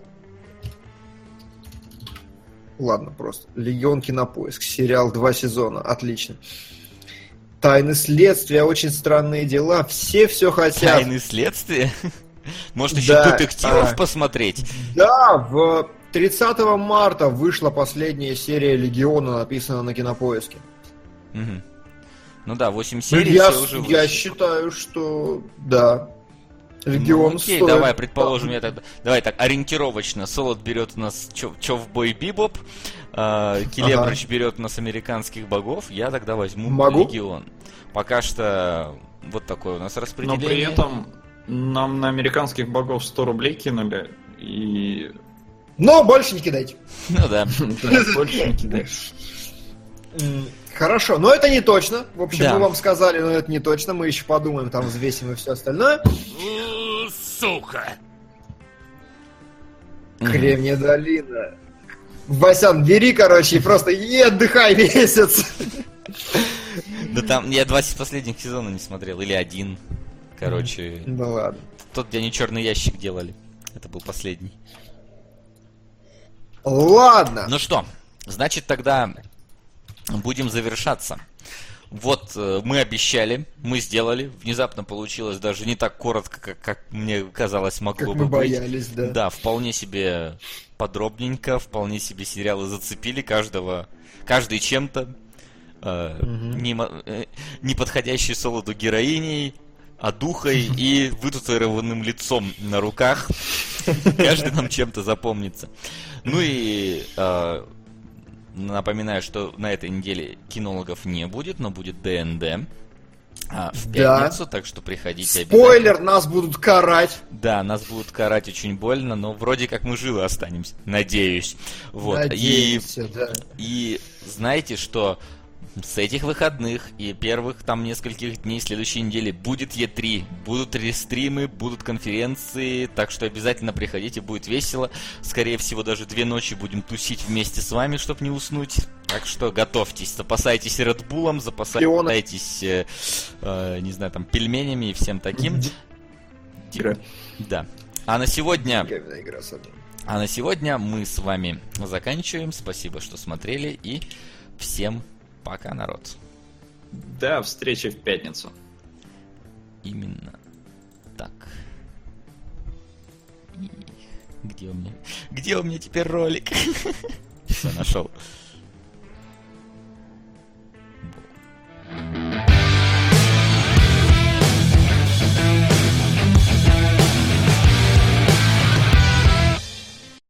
Ладно, просто. Легион кинопоиск. Сериал два сезона. Отлично. Тайны следствия, очень странные дела. Все все хотят. Тайны следствия? Может, еще Да, детективов а. посмотреть? Да, в 30 марта вышла последняя серия Легиона, написана на кинопоиске. Мгм. Ну да, 8 серий я, все уже я считаю, что да. Легион Ну, окей, стоит- давай, предположим, я тогда... Давай так, ориентировочно. Солод берет у нас Човбой Бибоп, а, Келебрыч берет у нас американских богов, я тогда возьму Могу? Легион. Пока что вот такое у нас Но распределение. при этом нам на американских богов 100 рублей кинули, и... Но больше не кидайте. Ну да. Больше не кидаешь. Хорошо, но это не точно. В общем, Да. мы вам сказали, но это не точно. Мы еще подумаем, там взвесим и все остальное. Сука! Кремния долина. Васян, бери, короче, и просто и отдыхай месяц. Да там, я два с- последних сезона не смотрел, или один. Короче, Ну ладно. тот, где они черный ящик делали. Это был последний. Ладно. Ну что, значит тогда будем завершаться. Вот э, мы обещали, мы сделали. Внезапно получилось даже не так коротко, как, как мне казалось могло Как бы мы быть. боялись, да. Да, вполне себе подробненько, вполне себе сериалы зацепили каждого, каждый чем-то. Э, немо- э, неподходящей солоду героиней, одухой и вытатуированным лицом на руках. Каждый нам чем-то запомнится. Ну и э, напоминаю, что на этой неделе кинологов не будет, но будет ДНД. а, в Да. пятницу, так что приходите. Спойлер, нас будут карать. Да, нас будут карать очень больно, но вроде как мы живы останемся, надеюсь. Вот. И Надеемся, да. И знаете, что с этих выходных и первых там нескольких дней следующей недели будет Е3, будут рестримы, будут конференции, так что обязательно приходите, будет весело. Скорее всего, даже две ночи будем тусить вместе с вами, чтобы не уснуть. Так что готовьтесь, запасайтесь Редбулом, запасайтесь, э, э, не знаю, там, пельменями и всем таким. Игра. Да. А на сегодня игра, а на сегодня мы с вами заканчиваем. Спасибо, что смотрели. И всем пока, пока, народ. Да, встреча в пятницу. Именно так. И... Где у меня? Где у меня теперь ролик? Все, нашел. Thank you.